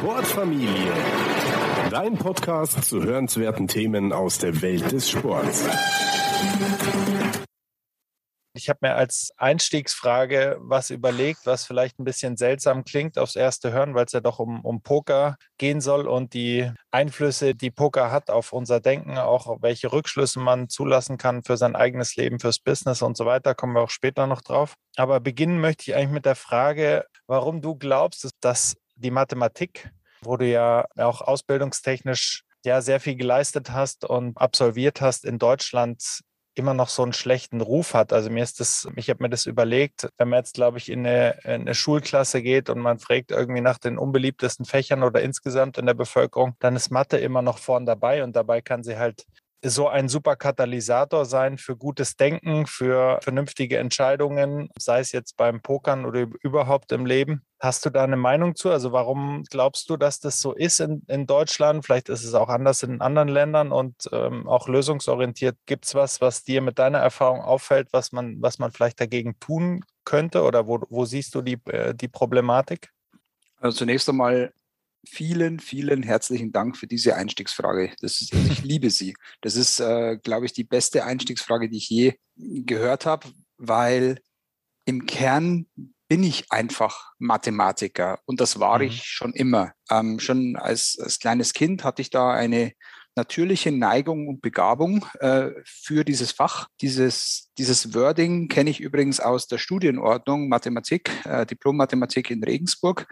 Sportfamilie. Dein Podcast zu hörenswerten Themen aus der Welt des Sports. Ich habe mir als Einstiegsfrage was überlegt, was vielleicht ein bisschen seltsam klingt aufs erste Hören, weil es ja doch um, um Poker gehen soll und die Einflüsse, die Poker hat auf unser Denken, auch welche Rückschlüsse man zulassen kann für sein eigenes Leben, fürs Business und so weiter, kommen wir auch später noch drauf. Aber beginnen möchte ich eigentlich mit der Frage, warum du glaubst, dass die Mathematik, wo du ja auch ausbildungstechnisch ja sehr viel geleistet hast und absolviert hast in Deutschland immer noch so einen schlechten Ruf hat. Also mir ist das, ich habe mir das überlegt, wenn man jetzt, glaube ich, in eine, in eine, Schulklasse geht und man fragt irgendwie nach den unbeliebtesten Fächern oder insgesamt in der Bevölkerung, dann ist Mathe immer noch vorn dabei und dabei kann sie halt so ein super Katalysator sein für gutes Denken, für vernünftige Entscheidungen, sei es jetzt beim Pokern oder überhaupt im Leben. Hast du da eine Meinung zu? Also warum glaubst du, dass das so ist in, in Deutschland? Vielleicht ist es auch anders in anderen Ländern und ähm, auch lösungsorientiert. Gibt es was, was dir mit deiner Erfahrung auffällt, was man, was man vielleicht dagegen tun könnte? Oder wo, wo siehst du die, äh, die Problematik? Also zunächst einmal vielen, vielen herzlichen Dank für diese Einstiegsfrage. Das ist, also ich liebe sie. Das ist, äh, glaube ich, die beste Einstiegsfrage, die ich je gehört habe, weil im Kern bin ich einfach Mathematiker und das war mhm. ich schon immer. Ähm, schon als, als kleines Kind hatte ich da eine natürliche Neigung und Begabung äh, für dieses Fach. Dieses, dieses Wording kenne ich übrigens aus der Studienordnung Mathematik, äh, Diplom-Mathematik in Regensburg.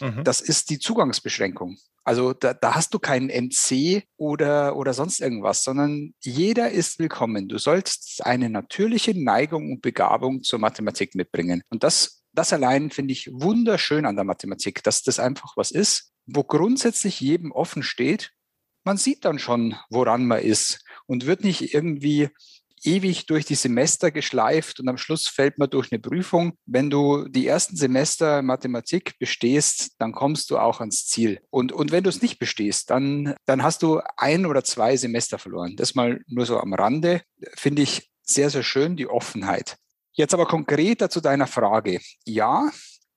Mhm. Das ist die Zugangsbeschränkung. Also da, da hast du keinen MC oder, oder sonst irgendwas, sondern jeder ist willkommen. Du sollst eine natürliche Neigung und Begabung zur Mathematik mitbringen. Und das das allein finde ich wunderschön an der Mathematik, dass das einfach was ist, wo grundsätzlich jedem offen steht, man sieht dann schon, woran man ist und wird nicht irgendwie ewig durch die Semester geschleift und am Schluss fällt man durch eine Prüfung. Wenn du die ersten Semester Mathematik bestehst, dann kommst du auch ans Ziel. Und, und wenn du es nicht bestehst, dann, dann hast du ein oder zwei Semester verloren. Das mal nur so am Rande. Finde ich sehr, sehr schön, die Offenheit. Jetzt aber konkreter zu deiner Frage. Ja,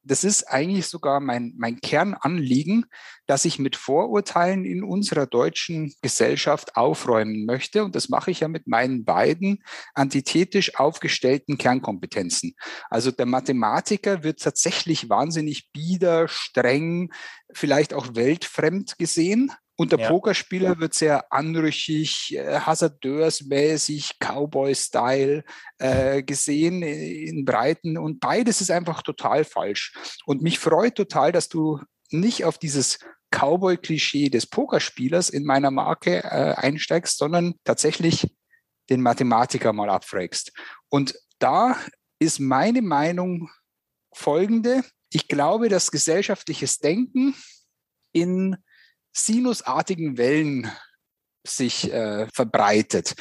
das ist eigentlich sogar mein, mein Kernanliegen, dass ich mit Vorurteilen in unserer deutschen Gesellschaft aufräumen möchte. Und das mache ich ja mit meinen beiden antithetisch aufgestellten Kernkompetenzen. Also der Mathematiker wird tatsächlich wahnsinnig bieder, streng, vielleicht auch weltfremd gesehen. Und der ja. Pokerspieler wird sehr anrüchig, äh, hasardeursmäßig, Cowboy-Style äh, gesehen in Breiten. Und beides ist einfach total falsch. Und mich freut total, dass du nicht auf dieses Cowboy-Klischee des Pokerspielers in meiner Marke äh, einsteigst, sondern tatsächlich den Mathematiker mal abfragst. Und da ist meine Meinung folgende. Ich glaube, dass gesellschaftliches Denken in sinusartigen Wellen sich äh, verbreitet.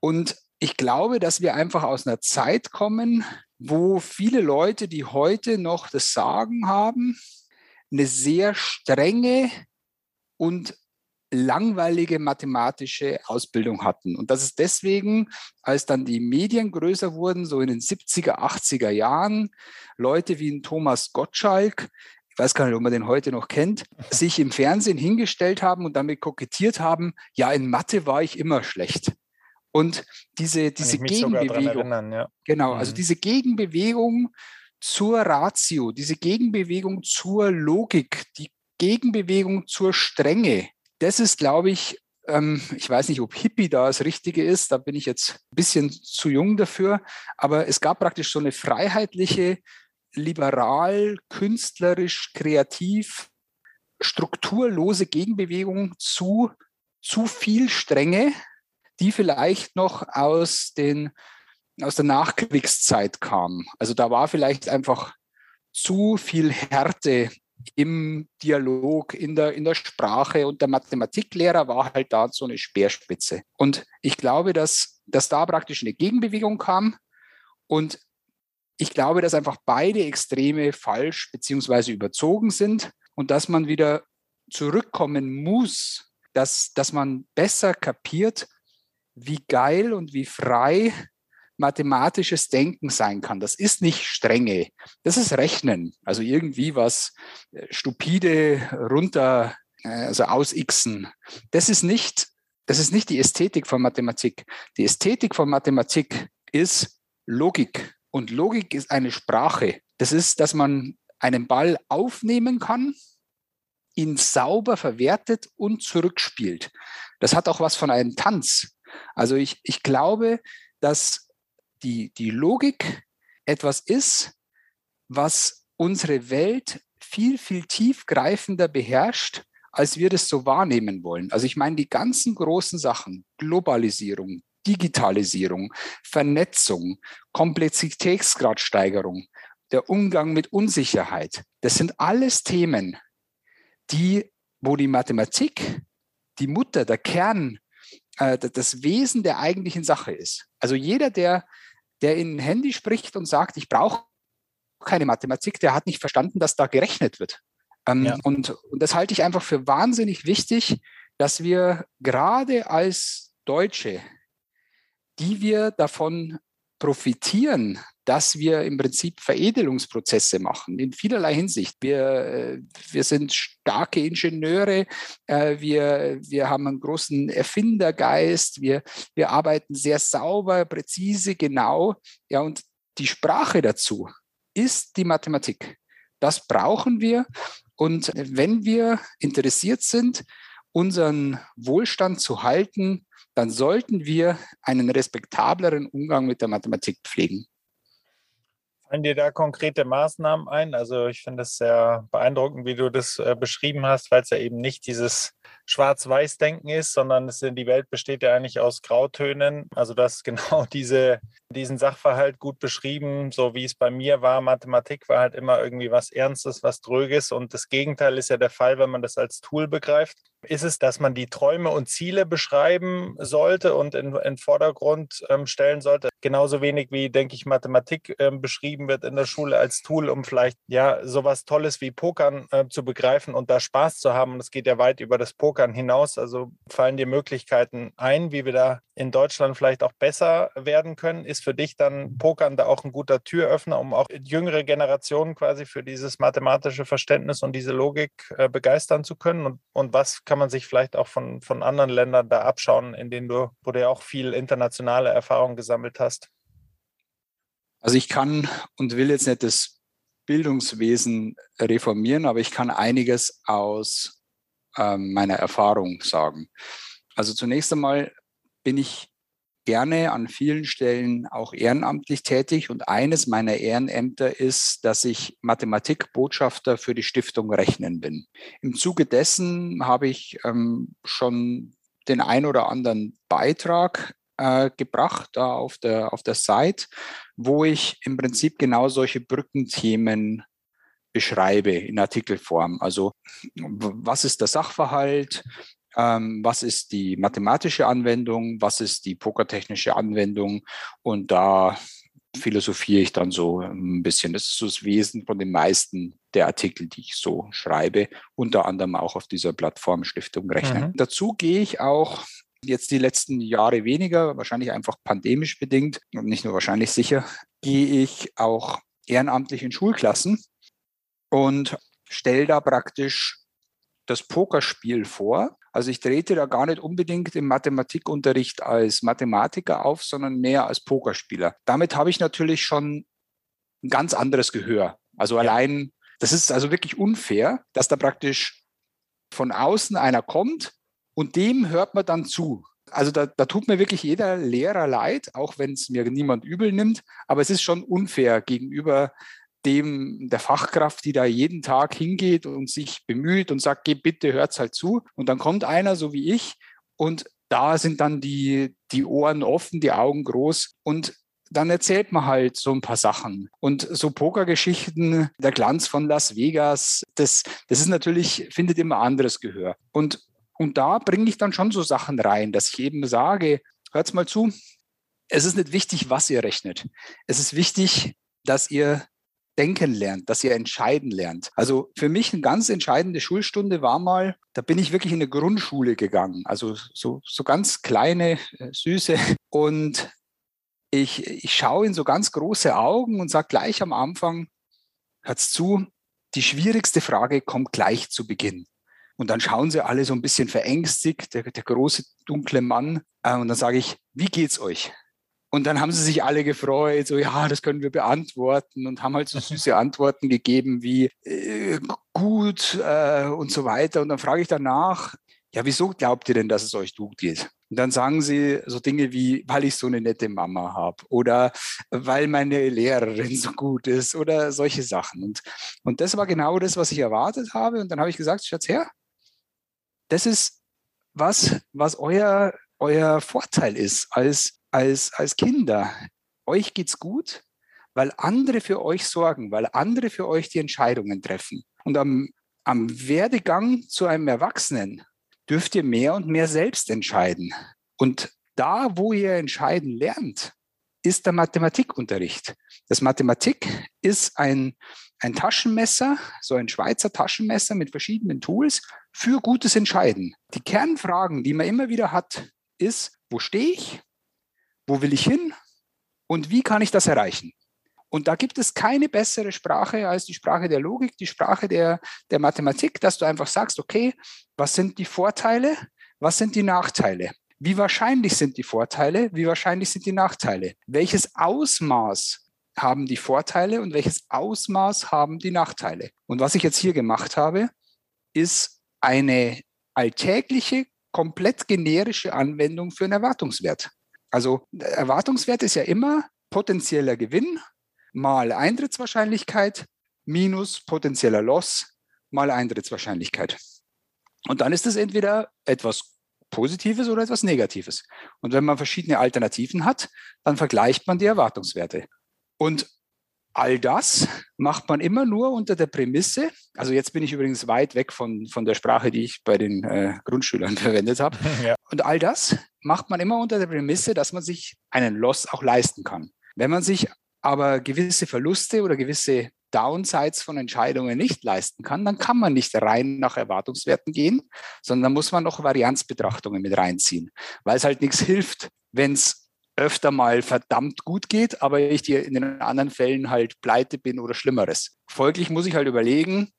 Und ich glaube, dass wir einfach aus einer Zeit kommen, wo viele Leute, die heute noch das Sagen haben, eine sehr strenge und langweilige mathematische Ausbildung hatten. Und das ist deswegen, als dann die Medien größer wurden, so in den 70er, 80er Jahren, Leute wie ein Thomas Gottschalk weiß gar nicht, ob man den heute noch kennt, sich im Fernsehen hingestellt haben und damit kokettiert haben, ja, in Mathe war ich immer schlecht. Und diese, diese Gegenbewegung, ja. genau, also mhm. diese Gegenbewegung zur Ratio, diese Gegenbewegung zur Logik, die Gegenbewegung zur Strenge, das ist, glaube ich, ähm, ich weiß nicht, ob Hippie da das Richtige ist, da bin ich jetzt ein bisschen zu jung dafür, aber es gab praktisch so eine freiheitliche liberal, künstlerisch, kreativ, strukturlose Gegenbewegung zu zu viel Strenge, die vielleicht noch aus den aus der Nachkriegszeit kam. Also da war vielleicht einfach zu viel Härte im Dialog, in der, in der Sprache und der Mathematiklehrer war halt da so eine Speerspitze. Und ich glaube, dass, dass da praktisch eine Gegenbewegung kam und ich glaube, dass einfach beide Extreme falsch beziehungsweise überzogen sind und dass man wieder zurückkommen muss, dass, dass man besser kapiert, wie geil und wie frei mathematisches Denken sein kann. Das ist nicht Strenge, das ist Rechnen. Also irgendwie was äh, stupide runter, äh, also ausixen. Das ist nicht, das ist nicht die Ästhetik von Mathematik. Die Ästhetik von Mathematik ist Logik. Und Logik ist eine Sprache. Das ist, dass man einen Ball aufnehmen kann, ihn sauber verwertet und zurückspielt. Das hat auch was von einem Tanz. Also ich, ich glaube, dass die, die Logik etwas ist, was unsere Welt viel, viel tiefgreifender beherrscht, als wir das so wahrnehmen wollen. Also ich meine, die ganzen großen Sachen, Globalisierung, Digitalisierung, Vernetzung, Komplexitätsgradsteigerung, der Umgang mit Unsicherheit, das sind alles Themen, die, wo die Mathematik, die Mutter, der Kern, äh, das Wesen der eigentlichen Sache ist. Also jeder, der, der in Handy spricht und sagt, ich brauche keine Mathematik, der hat nicht verstanden, dass da gerechnet wird. Ähm, ja. und, und das halte ich einfach für wahnsinnig wichtig, dass wir gerade als Deutsche, die wir davon profitieren, dass wir im Prinzip Veredelungsprozesse machen in vielerlei Hinsicht. Wir, äh, wir sind starke Ingenieure, äh, wir, wir haben einen großen Erfindergeist, wir, wir arbeiten sehr sauber, präzise, genau. Ja, und die Sprache dazu ist die Mathematik. Das brauchen wir. Und wenn wir interessiert sind, unseren Wohlstand zu halten, dann sollten wir einen respektableren Umgang mit der Mathematik pflegen. Fallen dir da konkrete Maßnahmen ein? Also ich finde es sehr beeindruckend, wie du das äh, beschrieben hast, weil es ja eben nicht dieses Schwarz-Weiß-Denken ist, sondern es, die Welt besteht ja eigentlich aus Grautönen. Also das genau diese, diesen Sachverhalt gut beschrieben, so wie es bei mir war. Mathematik war halt immer irgendwie was Ernstes, was Dröges und das Gegenteil ist ja der Fall, wenn man das als Tool begreift ist es, dass man die Träume und Ziele beschreiben sollte und in, in Vordergrund ähm, stellen sollte. Genauso wenig wie, denke ich, Mathematik ähm, beschrieben wird in der Schule als Tool, um vielleicht ja sowas Tolles wie Pokern äh, zu begreifen und da Spaß zu haben. Und es geht ja weit über das Pokern hinaus. Also fallen dir Möglichkeiten ein, wie wir da in Deutschland vielleicht auch besser werden können? Ist für dich dann Pokern da auch ein guter Türöffner, um auch jüngere Generationen quasi für dieses mathematische Verständnis und diese Logik äh, begeistern zu können? Und, und was kann man sich vielleicht auch von, von anderen Ländern da abschauen, in denen du, wo du ja auch viel internationale Erfahrung gesammelt hast? Also ich kann und will jetzt nicht das Bildungswesen reformieren, aber ich kann einiges aus ähm, meiner Erfahrung sagen. Also zunächst einmal bin ich gerne an vielen Stellen auch ehrenamtlich tätig und eines meiner Ehrenämter ist, dass ich Mathematikbotschafter für die Stiftung Rechnen bin. Im Zuge dessen habe ich ähm, schon den ein oder anderen Beitrag äh, gebracht da auf der, auf der Site, wo ich im Prinzip genau solche Brückenthemen beschreibe in Artikelform. Also was ist der Sachverhalt? Ähm, was ist die mathematische Anwendung, was ist die pokertechnische Anwendung und da philosophiere ich dann so ein bisschen. Das ist so das Wesen von den meisten der Artikel, die ich so schreibe, unter anderem auch auf dieser Plattform Stiftung Rechnen. Mhm. Dazu gehe ich auch jetzt die letzten Jahre weniger, wahrscheinlich einfach pandemisch bedingt und nicht nur wahrscheinlich sicher, gehe ich auch ehrenamtlich in Schulklassen und stelle da praktisch das Pokerspiel vor also ich trete da gar nicht unbedingt im Mathematikunterricht als Mathematiker auf, sondern mehr als Pokerspieler. Damit habe ich natürlich schon ein ganz anderes Gehör. Also ja. allein, das ist also wirklich unfair, dass da praktisch von außen einer kommt und dem hört man dann zu. Also da, da tut mir wirklich jeder Lehrer leid, auch wenn es mir niemand übel nimmt. Aber es ist schon unfair gegenüber dem der Fachkraft, die da jeden Tag hingeht und sich bemüht und sagt, geh bitte, hört's halt zu. Und dann kommt einer, so wie ich, und da sind dann die, die Ohren offen, die Augen groß und dann erzählt man halt so ein paar Sachen. Und so Pokergeschichten, der Glanz von Las Vegas, das, das ist natürlich, findet immer anderes Gehör. Und, und da bringe ich dann schon so Sachen rein, dass ich eben sage, hört's mal zu, es ist nicht wichtig, was ihr rechnet. Es ist wichtig, dass ihr denken lernt, dass ihr entscheiden lernt. Also für mich eine ganz entscheidende Schulstunde war mal, da bin ich wirklich in eine Grundschule gegangen, also so, so ganz kleine, äh, süße. Und ich, ich schaue in so ganz große Augen und sage gleich am Anfang, hört's zu, die schwierigste Frage kommt gleich zu Beginn. Und dann schauen sie alle so ein bisschen verängstigt, der, der große dunkle Mann. Äh, und dann sage ich, wie geht's euch? Und dann haben sie sich alle gefreut, so ja, das können wir beantworten und haben halt so süße Antworten gegeben wie äh, gut äh, und so weiter. Und dann frage ich danach, ja, wieso glaubt ihr denn, dass es euch gut geht? Und dann sagen sie so Dinge wie, weil ich so eine nette Mama habe oder weil meine Lehrerin so gut ist oder solche Sachen. Und, und das war genau das, was ich erwartet habe. Und dann habe ich gesagt, Schatz her, das ist was, was euer, euer Vorteil ist als, als, als Kinder. Euch geht's gut, weil andere für euch sorgen, weil andere für euch die Entscheidungen treffen. Und am, am Werdegang zu einem Erwachsenen dürft ihr mehr und mehr selbst entscheiden. Und da, wo ihr entscheiden lernt, ist der Mathematikunterricht. Das Mathematik ist ein, ein Taschenmesser, so ein Schweizer Taschenmesser mit verschiedenen Tools für gutes Entscheiden. Die Kernfragen, die man immer wieder hat, ist, wo stehe ich? Wo will ich hin? Und wie kann ich das erreichen? Und da gibt es keine bessere Sprache als die Sprache der Logik, die Sprache der, der Mathematik, dass du einfach sagst, okay, was sind die Vorteile, was sind die Nachteile? Wie wahrscheinlich sind die Vorteile, wie wahrscheinlich sind die Nachteile? Welches Ausmaß haben die Vorteile und welches Ausmaß haben die Nachteile? Und was ich jetzt hier gemacht habe, ist eine alltägliche, komplett generische Anwendung für einen Erwartungswert. Also Erwartungswert ist ja immer potenzieller Gewinn mal Eintrittswahrscheinlichkeit minus potenzieller Loss mal Eintrittswahrscheinlichkeit. Und dann ist es entweder etwas Positives oder etwas Negatives. Und wenn man verschiedene Alternativen hat, dann vergleicht man die Erwartungswerte. Und all das macht man immer nur unter der Prämisse, also jetzt bin ich übrigens weit weg von, von der Sprache, die ich bei den äh, Grundschülern verwendet habe. Ja. Und all das macht man immer unter der Prämisse, dass man sich einen Loss auch leisten kann. Wenn man sich aber gewisse Verluste oder gewisse Downsides von Entscheidungen nicht leisten kann, dann kann man nicht rein nach Erwartungswerten gehen, sondern muss man noch Varianzbetrachtungen mit reinziehen, weil es halt nichts hilft, wenn es öfter mal verdammt gut geht, aber ich dir in den anderen Fällen halt pleite bin oder Schlimmeres. Folglich muss ich halt überlegen,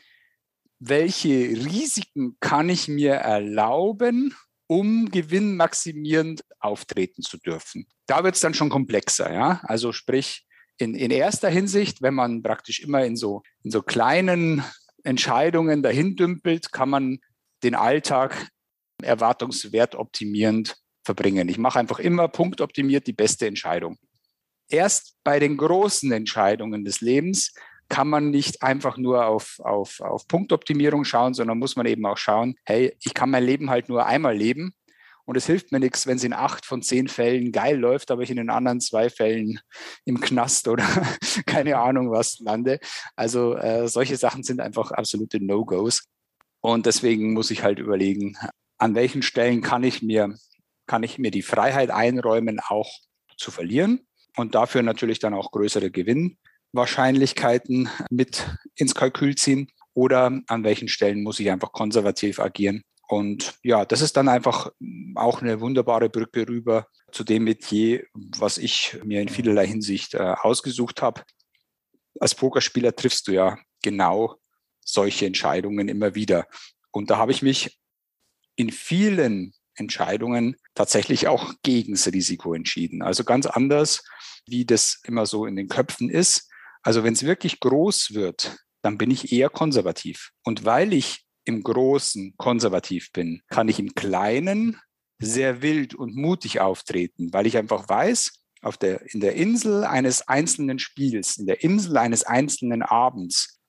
welche Risiken kann ich mir erlauben, um gewinnmaximierend auftreten zu dürfen. Da wird es dann schon komplexer, ja. Also sprich, in, in erster Hinsicht, wenn man praktisch immer in so, in so kleinen Entscheidungen dahin dümpelt, kann man den Alltag erwartungswert optimierend verbringen. Ich mache einfach immer punktoptimiert die beste Entscheidung. Erst bei den großen Entscheidungen des Lebens kann man nicht einfach nur auf, auf, auf Punktoptimierung schauen, sondern muss man eben auch schauen, hey, ich kann mein Leben halt nur einmal leben und es hilft mir nichts, wenn es in acht von zehn Fällen geil läuft, aber ich in den anderen zwei Fällen im Knast oder keine Ahnung was lande. Also äh, solche Sachen sind einfach absolute No-Gos. Und deswegen muss ich halt überlegen, an welchen Stellen kann ich mir, kann ich mir die Freiheit einräumen, auch zu verlieren und dafür natürlich dann auch größere Gewinnwahrscheinlichkeiten mit ins Kalkül ziehen. Oder an welchen Stellen muss ich einfach konservativ agieren und ja, das ist dann einfach auch eine wunderbare Brücke rüber zu dem Metier, was ich mir in vielerlei Hinsicht äh, ausgesucht habe. Als Pokerspieler triffst du ja genau solche Entscheidungen immer wieder. Und da habe ich mich in vielen Entscheidungen tatsächlich auch gegen das Risiko entschieden. Also ganz anders, wie das immer so in den Köpfen ist. Also wenn es wirklich groß wird, dann bin ich eher konservativ. Und weil ich im Großen konservativ bin, kann ich im Kleinen sehr wild und mutig auftreten, weil ich einfach weiß, auf der, in der Insel eines einzelnen Spiels, in der Insel eines einzelnen Abends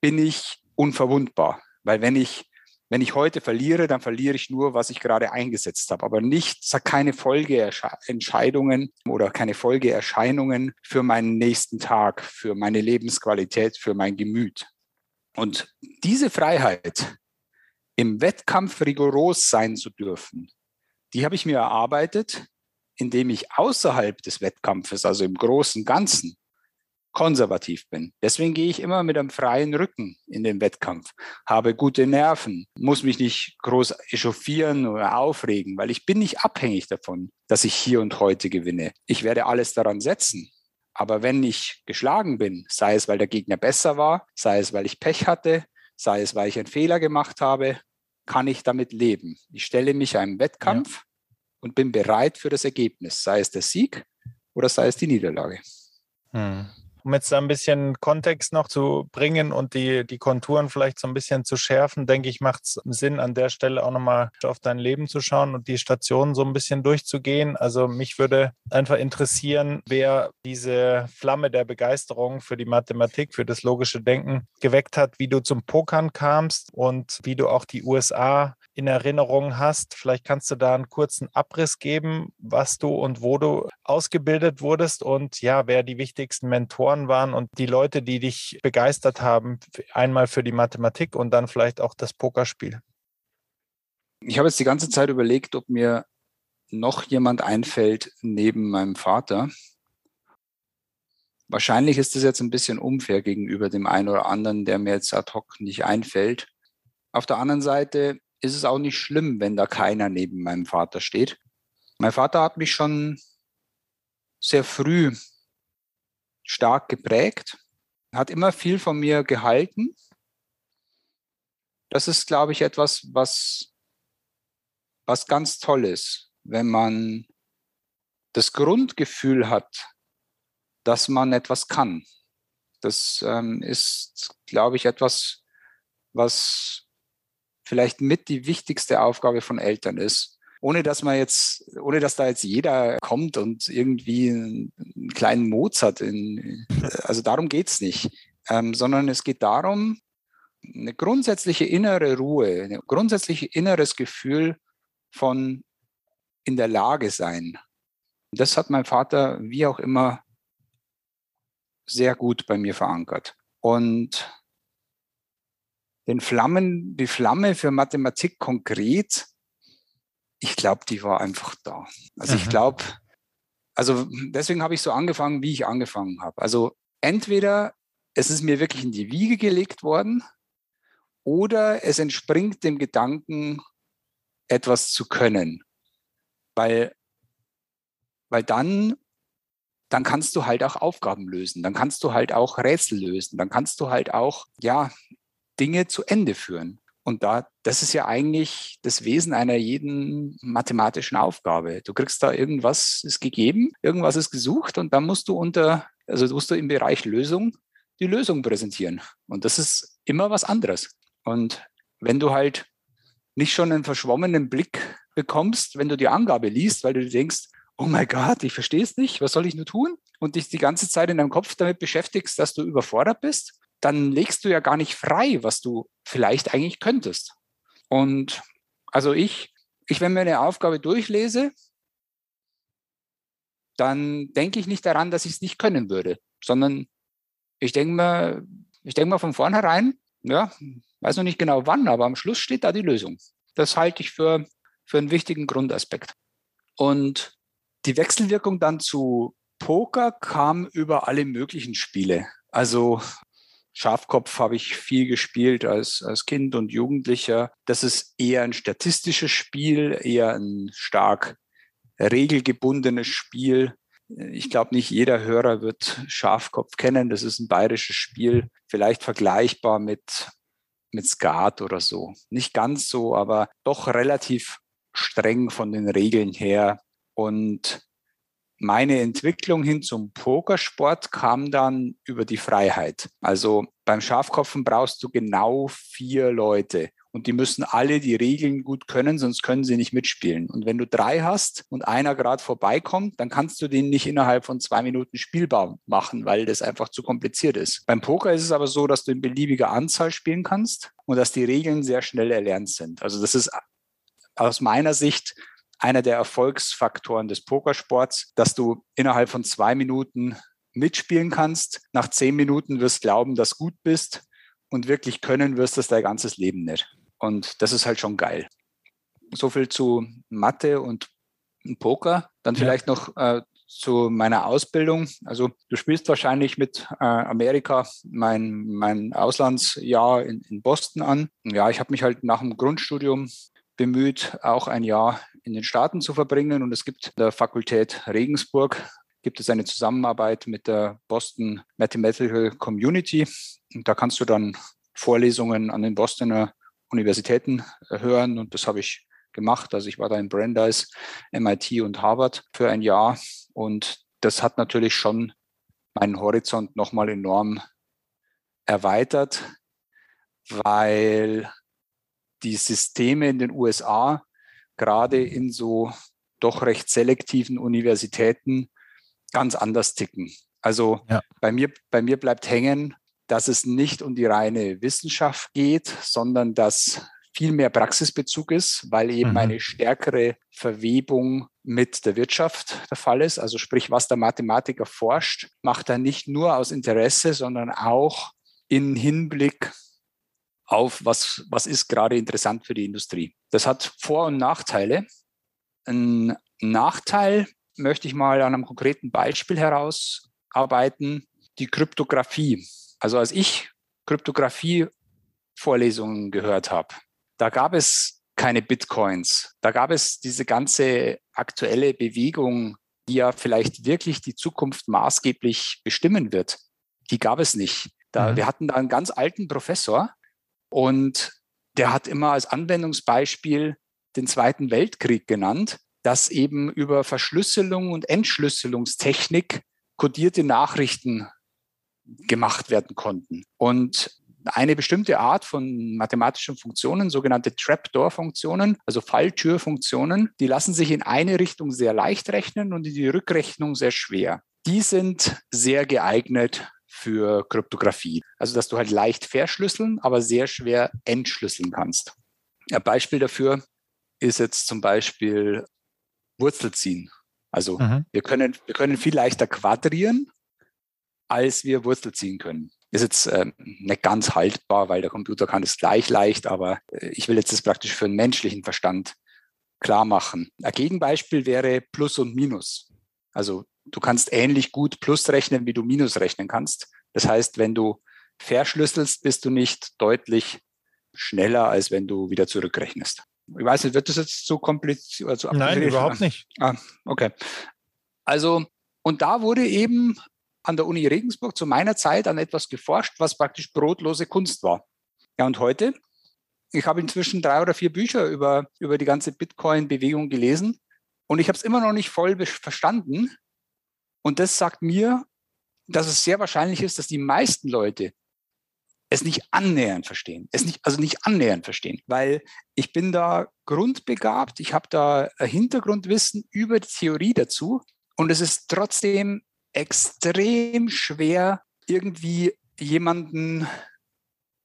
bin ich unverwundbar. Weil wenn ich, wenn ich heute verliere, dann verliere ich nur, was ich gerade eingesetzt habe, aber nicht, keine Folgeentscheidungen oder keine Folgeerscheinungen für meinen nächsten Tag, für meine Lebensqualität, für mein Gemüt. Und diese Freiheit, im Wettkampf rigoros sein zu dürfen, die habe ich mir erarbeitet, indem ich außerhalb des Wettkampfes, also im großen Ganzen, konservativ bin. Deswegen gehe ich immer mit einem freien Rücken in den Wettkampf, habe gute Nerven, muss mich nicht groß echauffieren oder aufregen, weil ich bin nicht abhängig davon, dass ich hier und heute gewinne. Ich werde alles daran setzen. Aber wenn ich geschlagen bin, sei es, weil der Gegner besser war, sei es, weil ich Pech hatte, sei es, weil ich einen Fehler gemacht habe, kann ich damit leben. Ich stelle mich einem Wettkampf ja. und bin bereit für das Ergebnis, sei es der Sieg oder sei es die Niederlage. Hm um jetzt da ein bisschen Kontext noch zu bringen und die, die Konturen vielleicht so ein bisschen zu schärfen, denke ich, macht es Sinn, an der Stelle auch nochmal auf dein Leben zu schauen und die Stationen so ein bisschen durchzugehen. Also mich würde einfach interessieren, wer diese Flamme der Begeisterung für die Mathematik, für das logische Denken geweckt hat, wie du zum Pokern kamst und wie du auch die USA in Erinnerung hast. Vielleicht kannst du da einen kurzen Abriss geben, was du und wo du ausgebildet wurdest und ja, wer die wichtigsten Mentoren waren und die Leute, die dich begeistert haben, einmal für die Mathematik und dann vielleicht auch das Pokerspiel. Ich habe jetzt die ganze Zeit überlegt, ob mir noch jemand einfällt neben meinem Vater. Wahrscheinlich ist das jetzt ein bisschen unfair gegenüber dem einen oder anderen, der mir jetzt ad hoc nicht einfällt. Auf der anderen Seite ist es auch nicht schlimm, wenn da keiner neben meinem Vater steht. Mein Vater hat mich schon sehr früh stark geprägt, hat immer viel von mir gehalten. Das ist, glaube ich, etwas, was, was ganz toll ist, wenn man das Grundgefühl hat, dass man etwas kann. Das ähm, ist, glaube ich, etwas, was vielleicht mit die wichtigste Aufgabe von Eltern ist. Ohne dass man jetzt, ohne dass da jetzt jeder kommt und irgendwie einen kleinen Mozart in, also darum geht's nicht. Ähm, sondern es geht darum, eine grundsätzliche innere Ruhe, ein grundsätzliches inneres Gefühl von in der Lage sein. Das hat mein Vater wie auch immer sehr gut bei mir verankert. Und den Flammen, die Flamme für Mathematik konkret, ich glaube, die war einfach da. Also ich mhm. glaube, also deswegen habe ich so angefangen, wie ich angefangen habe. Also entweder es ist mir wirklich in die Wiege gelegt worden oder es entspringt dem Gedanken, etwas zu können. Weil, weil dann, dann kannst du halt auch Aufgaben lösen, dann kannst du halt auch Rätsel lösen, dann kannst du halt auch, ja, Dinge zu Ende führen. Und da, das ist ja eigentlich das Wesen einer jeden mathematischen Aufgabe. Du kriegst da irgendwas ist gegeben, irgendwas ist gesucht und dann musst du unter, also musst du im Bereich Lösung die Lösung präsentieren. Und das ist immer was anderes. Und wenn du halt nicht schon einen verschwommenen Blick bekommst, wenn du die Angabe liest, weil du denkst, oh mein Gott, ich verstehe es nicht, was soll ich nur tun? Und dich die ganze Zeit in deinem Kopf damit beschäftigst, dass du überfordert bist, dann legst du ja gar nicht frei, was du vielleicht eigentlich könntest. Und also ich, ich, wenn mir eine Aufgabe durchlese, dann denke ich nicht daran, dass ich es nicht können würde, sondern ich denke mir, ich denke mal von vornherein, ja, weiß noch nicht genau wann, aber am Schluss steht da die Lösung. Das halte ich für, für einen wichtigen Grundaspekt. Und die Wechselwirkung dann zu Poker kam über alle möglichen Spiele. Also Schafkopf habe ich viel gespielt als, als Kind und Jugendlicher. Das ist eher ein statistisches Spiel, eher ein stark regelgebundenes Spiel. Ich glaube, nicht jeder Hörer wird Schafkopf kennen. Das ist ein bayerisches Spiel, vielleicht vergleichbar mit, mit Skat oder so. Nicht ganz so, aber doch relativ streng von den Regeln her. Und meine Entwicklung hin zum Pokersport kam dann über die Freiheit. Also beim Schafkopfen brauchst du genau vier Leute und die müssen alle die Regeln gut können, sonst können sie nicht mitspielen. Und wenn du drei hast und einer gerade vorbeikommt, dann kannst du den nicht innerhalb von zwei Minuten spielbar machen, weil das einfach zu kompliziert ist. Beim Poker ist es aber so, dass du in beliebiger Anzahl spielen kannst und dass die Regeln sehr schnell erlernt sind. Also das ist aus meiner Sicht einer der Erfolgsfaktoren des Pokersports, dass du innerhalb von zwei Minuten mitspielen kannst. Nach zehn Minuten wirst glauben, dass du gut bist und wirklich können wirst das dein ganzes Leben nicht. Und das ist halt schon geil. So viel zu Mathe und Poker. Dann vielleicht ja. noch äh, zu meiner Ausbildung. Also du spielst wahrscheinlich mit äh, Amerika mein, mein Auslandsjahr in, in Boston an. Ja, ich habe mich halt nach dem Grundstudium bemüht, auch ein Jahr in den Staaten zu verbringen. Und es gibt der Fakultät Regensburg gibt es eine Zusammenarbeit mit der Boston Mathematical Community. Und da kannst du dann Vorlesungen an den Bostoner Universitäten hören. Und das habe ich gemacht. Also ich war da in Brandeis, MIT und Harvard für ein Jahr. Und das hat natürlich schon meinen Horizont nochmal enorm erweitert, weil die Systeme in den USA gerade in so doch recht selektiven Universitäten ganz anders ticken. Also ja. bei, mir, bei mir bleibt hängen, dass es nicht um die reine Wissenschaft geht, sondern dass viel mehr Praxisbezug ist, weil eben mhm. eine stärkere Verwebung mit der Wirtschaft der Fall ist. Also sprich, was der Mathematiker forscht, macht er nicht nur aus Interesse, sondern auch in Hinblick auf, was, was ist gerade interessant für die Industrie. Das hat Vor- und Nachteile. Ein Nachteil möchte ich mal an einem konkreten Beispiel herausarbeiten, die Kryptographie. Also als ich Kryptographie-Vorlesungen gehört habe, da gab es keine Bitcoins. Da gab es diese ganze aktuelle Bewegung, die ja vielleicht wirklich die Zukunft maßgeblich bestimmen wird. Die gab es nicht. Da, mhm. Wir hatten da einen ganz alten Professor und der hat immer als Anwendungsbeispiel den Zweiten Weltkrieg genannt, dass eben über Verschlüsselung und Entschlüsselungstechnik kodierte Nachrichten gemacht werden konnten. Und eine bestimmte Art von mathematischen Funktionen, sogenannte Trapdoor-Funktionen, also Falltürfunktionen, die lassen sich in eine Richtung sehr leicht rechnen und in die Rückrechnung sehr schwer. Die sind sehr geeignet für Kryptographie. Also, dass du halt leicht verschlüsseln, aber sehr schwer entschlüsseln kannst. Ein Beispiel dafür ist jetzt zum Beispiel Wurzelziehen. Also, mhm. wir, können, wir können viel leichter quadrieren, als wir Wurzel ziehen können. Ist jetzt äh, nicht ganz haltbar, weil der Computer kann es gleich leicht, aber äh, ich will jetzt das praktisch für einen menschlichen Verstand klar machen. Ein Gegenbeispiel wäre Plus und Minus. Also du kannst ähnlich gut Plus rechnen, wie du Minus rechnen kannst. Das heißt, wenn du verschlüsselst, bist du nicht deutlich schneller, als wenn du wieder zurückrechnest. Ich weiß nicht, wird das jetzt so kompliziert? Also Nein, überhaupt nicht. Ah, okay. Also, und da wurde eben an der Uni Regensburg zu meiner Zeit an etwas geforscht, was praktisch brotlose Kunst war. Ja, und heute, ich habe inzwischen drei oder vier Bücher über, über die ganze Bitcoin-Bewegung gelesen und ich habe es immer noch nicht voll verstanden. Und das sagt mir, dass es sehr wahrscheinlich ist, dass die meisten Leute es nicht annähernd verstehen. Es nicht, also nicht annähernd verstehen, weil ich bin da grundbegabt, ich habe da Hintergrundwissen über die Theorie dazu und es ist trotzdem extrem schwer, irgendwie jemanden,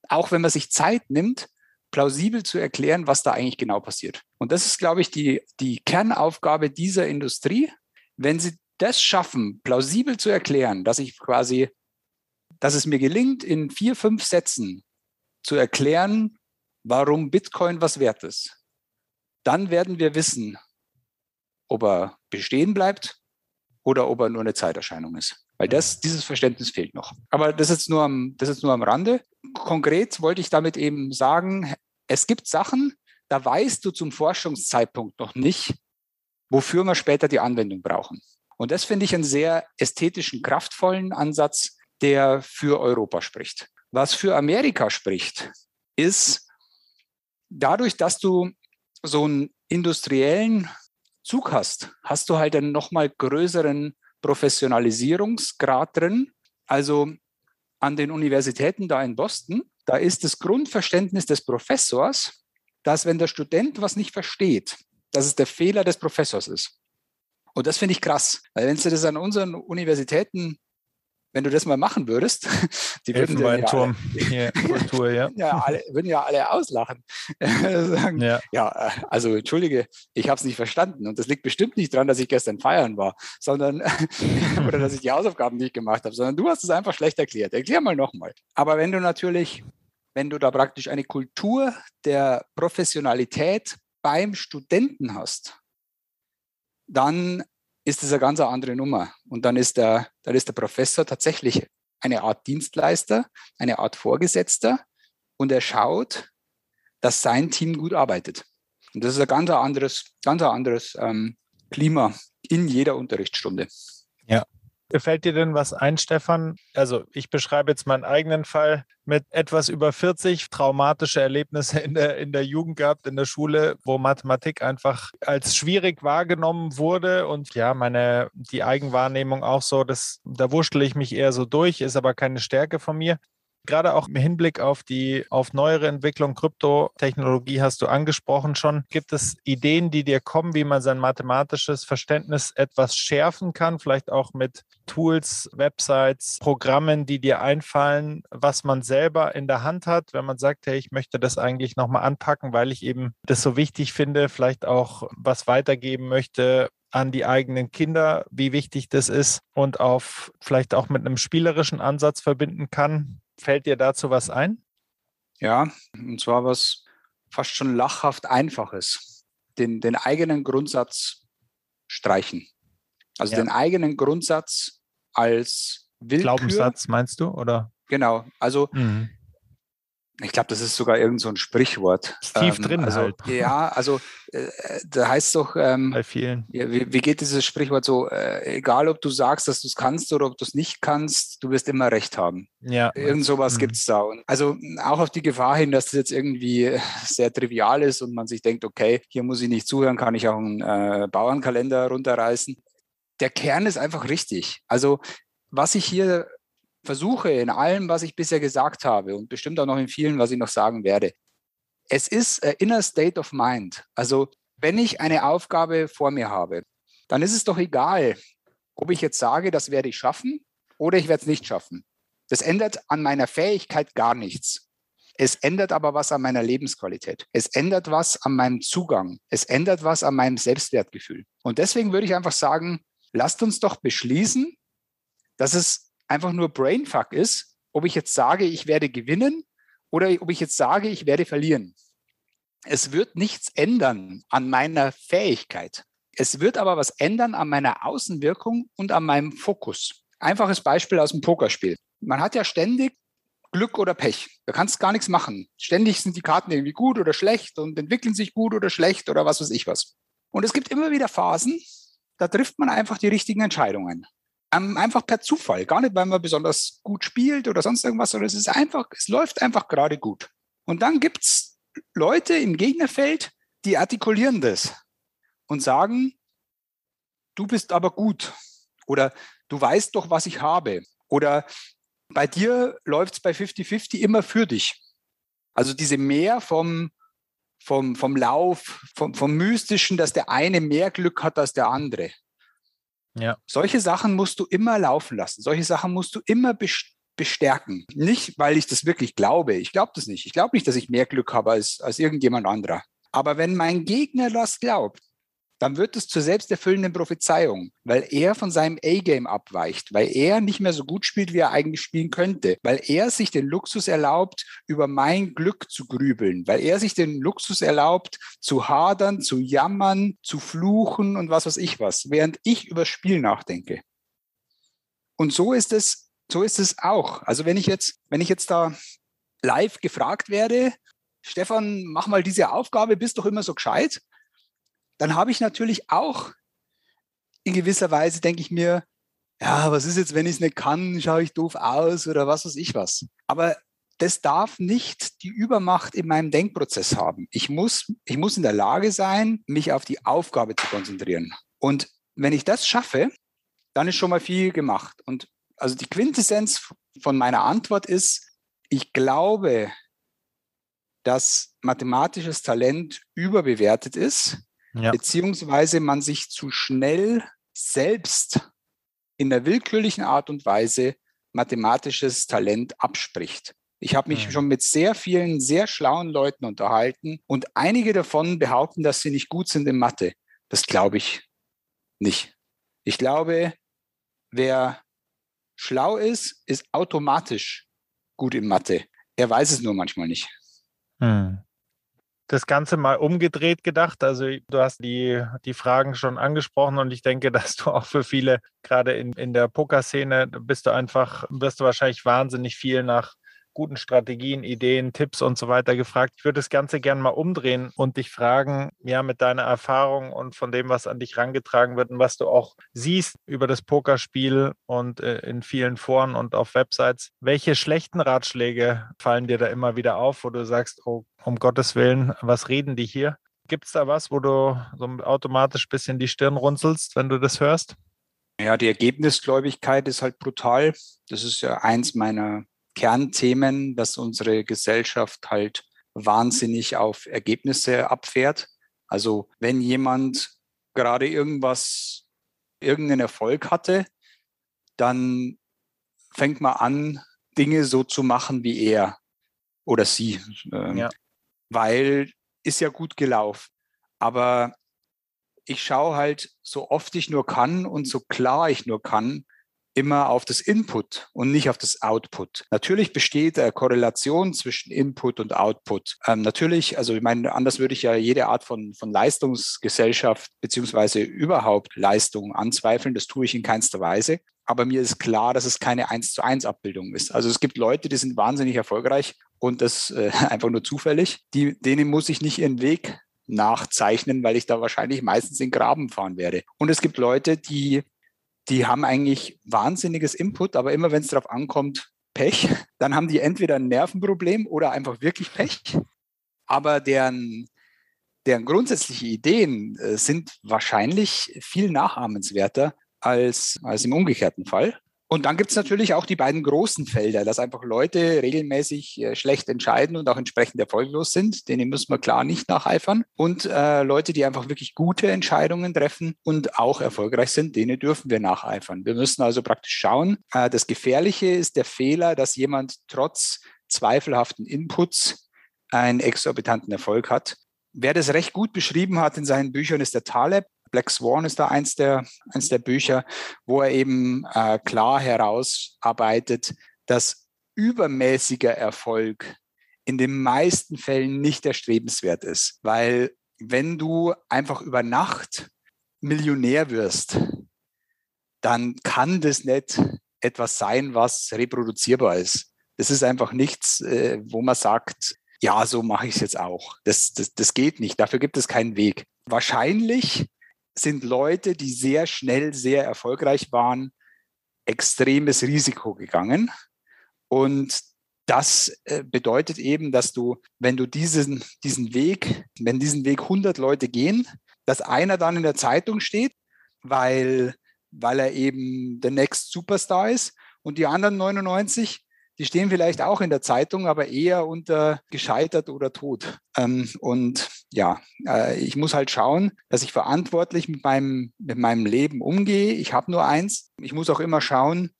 auch wenn man sich Zeit nimmt, plausibel zu erklären, was da eigentlich genau passiert. Und das ist, glaube ich, die, die Kernaufgabe dieser Industrie. Wenn sie das schaffen, plausibel zu erklären, dass ich quasi, dass es mir gelingt, in vier, fünf Sätzen zu erklären, warum Bitcoin was wert ist, dann werden wir wissen, ob er bestehen bleibt oder ob er nur eine Zeiterscheinung ist. Weil das, dieses Verständnis fehlt noch. Aber das ist nur am, das ist nur am Rande. Konkret wollte ich damit eben sagen, es gibt Sachen, da weißt du zum Forschungszeitpunkt noch nicht, wofür wir später die Anwendung brauchen. Und das finde ich einen sehr ästhetischen, kraftvollen Ansatz, der für Europa spricht. Was für Amerika spricht, ist dadurch, dass du so einen industriellen Zug hast, hast du halt einen nochmal größeren Professionalisierungsgrad drin. Also an den Universitäten da in Boston, da ist das Grundverständnis des Professors, dass wenn der Student was nicht versteht, dass es der Fehler des Professors ist. Und das finde ich krass, weil wenn du das an unseren Universitäten wenn du das mal machen würdest, die würden ja, alle, ja, Kultur, ja. ja alle, würden ja alle auslachen. Sagen, ja. ja, also entschuldige, ich habe es nicht verstanden und das liegt bestimmt nicht daran, dass ich gestern feiern war, sondern oder dass ich die Hausaufgaben nicht gemacht habe, sondern du hast es einfach schlecht erklärt. Erklär mal nochmal. Aber wenn du natürlich, wenn du da praktisch eine Kultur der Professionalität beim Studenten hast, dann ist das eine ganz andere Nummer. Und dann ist der, dann ist der Professor tatsächlich eine Art Dienstleister, eine Art Vorgesetzter und er schaut, dass sein Team gut arbeitet. Und das ist ein ganz anderes, ganz anderes ähm, Klima in jeder Unterrichtsstunde. Ja. Gefällt dir denn was ein, Stefan? Also ich beschreibe jetzt meinen eigenen Fall mit etwas über 40 traumatische Erlebnisse in der, in der Jugend gehabt, in der Schule, wo Mathematik einfach als schwierig wahrgenommen wurde und ja, meine, die Eigenwahrnehmung auch so, das, da wurschtel ich mich eher so durch, ist aber keine Stärke von mir gerade auch im Hinblick auf die auf neuere Entwicklung, Kryptotechnologie hast du angesprochen schon. Gibt es Ideen, die dir kommen, wie man sein mathematisches Verständnis etwas schärfen kann? Vielleicht auch mit Tools, Websites, Programmen, die dir einfallen, was man selber in der Hand hat, wenn man sagt, hey, ich möchte das eigentlich nochmal anpacken, weil ich eben das so wichtig finde, vielleicht auch was weitergeben möchte, an die eigenen Kinder, wie wichtig das ist und auf vielleicht auch mit einem spielerischen Ansatz verbinden kann. Fällt dir dazu was ein? Ja, und zwar was fast schon lachhaft Einfaches. Den, den eigenen Grundsatz streichen. Also ja. den eigenen Grundsatz als Willkür. Glaubenssatz meinst du, oder? Genau. Also mhm. Ich glaube, das ist sogar irgend so ein Sprichwort. Tief ähm, drin also, halt. Ja, also äh, da heißt es doch, ähm, bei vielen. Wie, wie, geht dieses Sprichwort so? Äh, egal, ob du sagst, dass du es kannst oder ob du es nicht kannst, du wirst immer recht haben. Ja. Irgend sowas mhm. gibt es da. Und also auch auf die Gefahr hin, dass das jetzt irgendwie sehr trivial ist und man sich denkt, okay, hier muss ich nicht zuhören, kann ich auch einen äh, Bauernkalender runterreißen. Der Kern ist einfach richtig. Also was ich hier versuche in allem, was ich bisher gesagt habe und bestimmt auch noch in vielen, was ich noch sagen werde. Es ist inner state of mind. Also wenn ich eine Aufgabe vor mir habe, dann ist es doch egal, ob ich jetzt sage, das werde ich schaffen oder ich werde es nicht schaffen. Das ändert an meiner Fähigkeit gar nichts. Es ändert aber was an meiner Lebensqualität. Es ändert was an meinem Zugang. Es ändert was an meinem Selbstwertgefühl. Und deswegen würde ich einfach sagen, lasst uns doch beschließen, dass es einfach nur Brainfuck ist, ob ich jetzt sage, ich werde gewinnen oder ob ich jetzt sage, ich werde verlieren. Es wird nichts ändern an meiner Fähigkeit. Es wird aber was ändern an meiner Außenwirkung und an meinem Fokus. Einfaches Beispiel aus dem Pokerspiel. Man hat ja ständig Glück oder Pech. Da kannst gar nichts machen. Ständig sind die Karten irgendwie gut oder schlecht und entwickeln sich gut oder schlecht oder was weiß ich was. Und es gibt immer wieder Phasen, da trifft man einfach die richtigen Entscheidungen. Ähm, einfach per Zufall, gar nicht, weil man besonders gut spielt oder sonst irgendwas, sondern es ist einfach, es läuft einfach gerade gut. Und dann gibt es Leute im Gegnerfeld, die artikulieren das und sagen, du bist aber gut oder du weißt doch, was ich habe oder bei dir läuft es bei 50-50 immer für dich. Also diese mehr vom, vom, vom Lauf, vom, vom Mystischen, dass der eine mehr Glück hat als der andere. Ja. Solche Sachen musst du immer laufen lassen. Solche Sachen musst du immer bestärken. Nicht, weil ich das wirklich glaube. Ich glaube das nicht. Ich glaube nicht, dass ich mehr Glück habe als, als irgendjemand anderer. Aber wenn mein Gegner das glaubt, dann wird es zur selbsterfüllenden Prophezeiung, weil er von seinem A-Game abweicht, weil er nicht mehr so gut spielt, wie er eigentlich spielen könnte, weil er sich den Luxus erlaubt, über mein Glück zu grübeln, weil er sich den Luxus erlaubt, zu hadern, zu jammern, zu fluchen und was weiß ich was, während ich über Spiel nachdenke. Und so ist es, so ist es auch. Also wenn ich jetzt, wenn ich jetzt da live gefragt werde, Stefan, mach mal diese Aufgabe, bist doch immer so gescheit, dann habe ich natürlich auch in gewisser Weise, denke ich mir, ja, was ist jetzt, wenn ich es nicht kann, schaue ich doof aus oder was weiß ich was. Aber das darf nicht die Übermacht in meinem Denkprozess haben. Ich muss, ich muss in der Lage sein, mich auf die Aufgabe zu konzentrieren. Und wenn ich das schaffe, dann ist schon mal viel gemacht. Und also die Quintessenz von meiner Antwort ist, ich glaube, dass mathematisches Talent überbewertet ist ja. beziehungsweise man sich zu schnell selbst in der willkürlichen Art und Weise mathematisches Talent abspricht. Ich habe mich mhm. schon mit sehr vielen sehr schlauen Leuten unterhalten und einige davon behaupten, dass sie nicht gut sind in Mathe. Das glaube ich nicht. Ich glaube, wer schlau ist, ist automatisch gut in Mathe. Er weiß es nur manchmal nicht. Mhm. Das Ganze mal umgedreht gedacht. Also du hast die, die Fragen schon angesprochen und ich denke, dass du auch für viele, gerade in, in der Pokerszene, bist du einfach, wirst du wahrscheinlich wahnsinnig viel nach guten Strategien, Ideen, Tipps und so weiter gefragt. Ich würde das Ganze gerne mal umdrehen und dich fragen, ja, mit deiner Erfahrung und von dem, was an dich rangetragen wird und was du auch siehst über das Pokerspiel und äh, in vielen Foren und auf Websites, welche schlechten Ratschläge fallen dir da immer wieder auf, wo du sagst, oh, um Gottes Willen, was reden die hier? Gibt es da was, wo du so automatisch ein bisschen die Stirn runzelst, wenn du das hörst? Ja, die Ergebnisgläubigkeit ist halt brutal. Das ist ja eins meiner Kernthemen, dass unsere Gesellschaft halt wahnsinnig auf Ergebnisse abfährt. Also wenn jemand gerade irgendwas, irgendeinen Erfolg hatte, dann fängt man an, Dinge so zu machen wie er oder sie. Ähm, ja. Weil ist ja gut gelaufen. Aber ich schaue halt so oft ich nur kann und so klar ich nur kann, immer auf das Input und nicht auf das Output. Natürlich besteht eine Korrelation zwischen Input und Output. Ähm, natürlich, also ich meine, anders würde ich ja jede Art von, von Leistungsgesellschaft beziehungsweise überhaupt Leistung anzweifeln. Das tue ich in keinster Weise. Aber mir ist klar, dass es keine eins zu eins Abbildung ist. Also es gibt Leute, die sind wahnsinnig erfolgreich und das äh, einfach nur zufällig. Die, denen muss ich nicht ihren Weg nachzeichnen, weil ich da wahrscheinlich meistens in Graben fahren werde. Und es gibt Leute, die die haben eigentlich wahnsinniges Input, aber immer wenn es darauf ankommt, Pech, dann haben die entweder ein Nervenproblem oder einfach wirklich Pech. Aber deren, deren grundsätzliche Ideen äh, sind wahrscheinlich viel nachahmenswerter als, als im umgekehrten Fall. Und dann gibt es natürlich auch die beiden großen Felder, dass einfach Leute regelmäßig äh, schlecht entscheiden und auch entsprechend erfolglos sind. Denen müssen wir klar nicht nacheifern. Und äh, Leute, die einfach wirklich gute Entscheidungen treffen und auch erfolgreich sind, denen dürfen wir nacheifern. Wir müssen also praktisch schauen. Äh, das Gefährliche ist der Fehler, dass jemand trotz zweifelhaften Inputs einen exorbitanten Erfolg hat. Wer das recht gut beschrieben hat in seinen Büchern, ist der Taleb. Black Swan ist da eins der, eins der Bücher, wo er eben äh, klar herausarbeitet, dass übermäßiger Erfolg in den meisten Fällen nicht erstrebenswert ist. Weil wenn du einfach über Nacht Millionär wirst, dann kann das nicht etwas sein, was reproduzierbar ist. Das ist einfach nichts, äh, wo man sagt, ja, so mache ich es jetzt auch. Das, das, das geht nicht. Dafür gibt es keinen Weg. Wahrscheinlich sind Leute, die sehr schnell, sehr erfolgreich waren, extremes Risiko gegangen. Und das äh, bedeutet eben, dass du, wenn du diesen, diesen Weg, wenn diesen Weg 100 Leute gehen, dass einer dann in der Zeitung steht, weil, weil er eben der Next Superstar ist und die anderen 99 die stehen vielleicht auch in der Zeitung, aber eher unter gescheitert oder tot. Ähm, und ja, äh, ich muss halt schauen, dass ich verantwortlich mit meinem, mit meinem Leben umgehe. Ich habe nur eins. Ich muss auch immer schauen,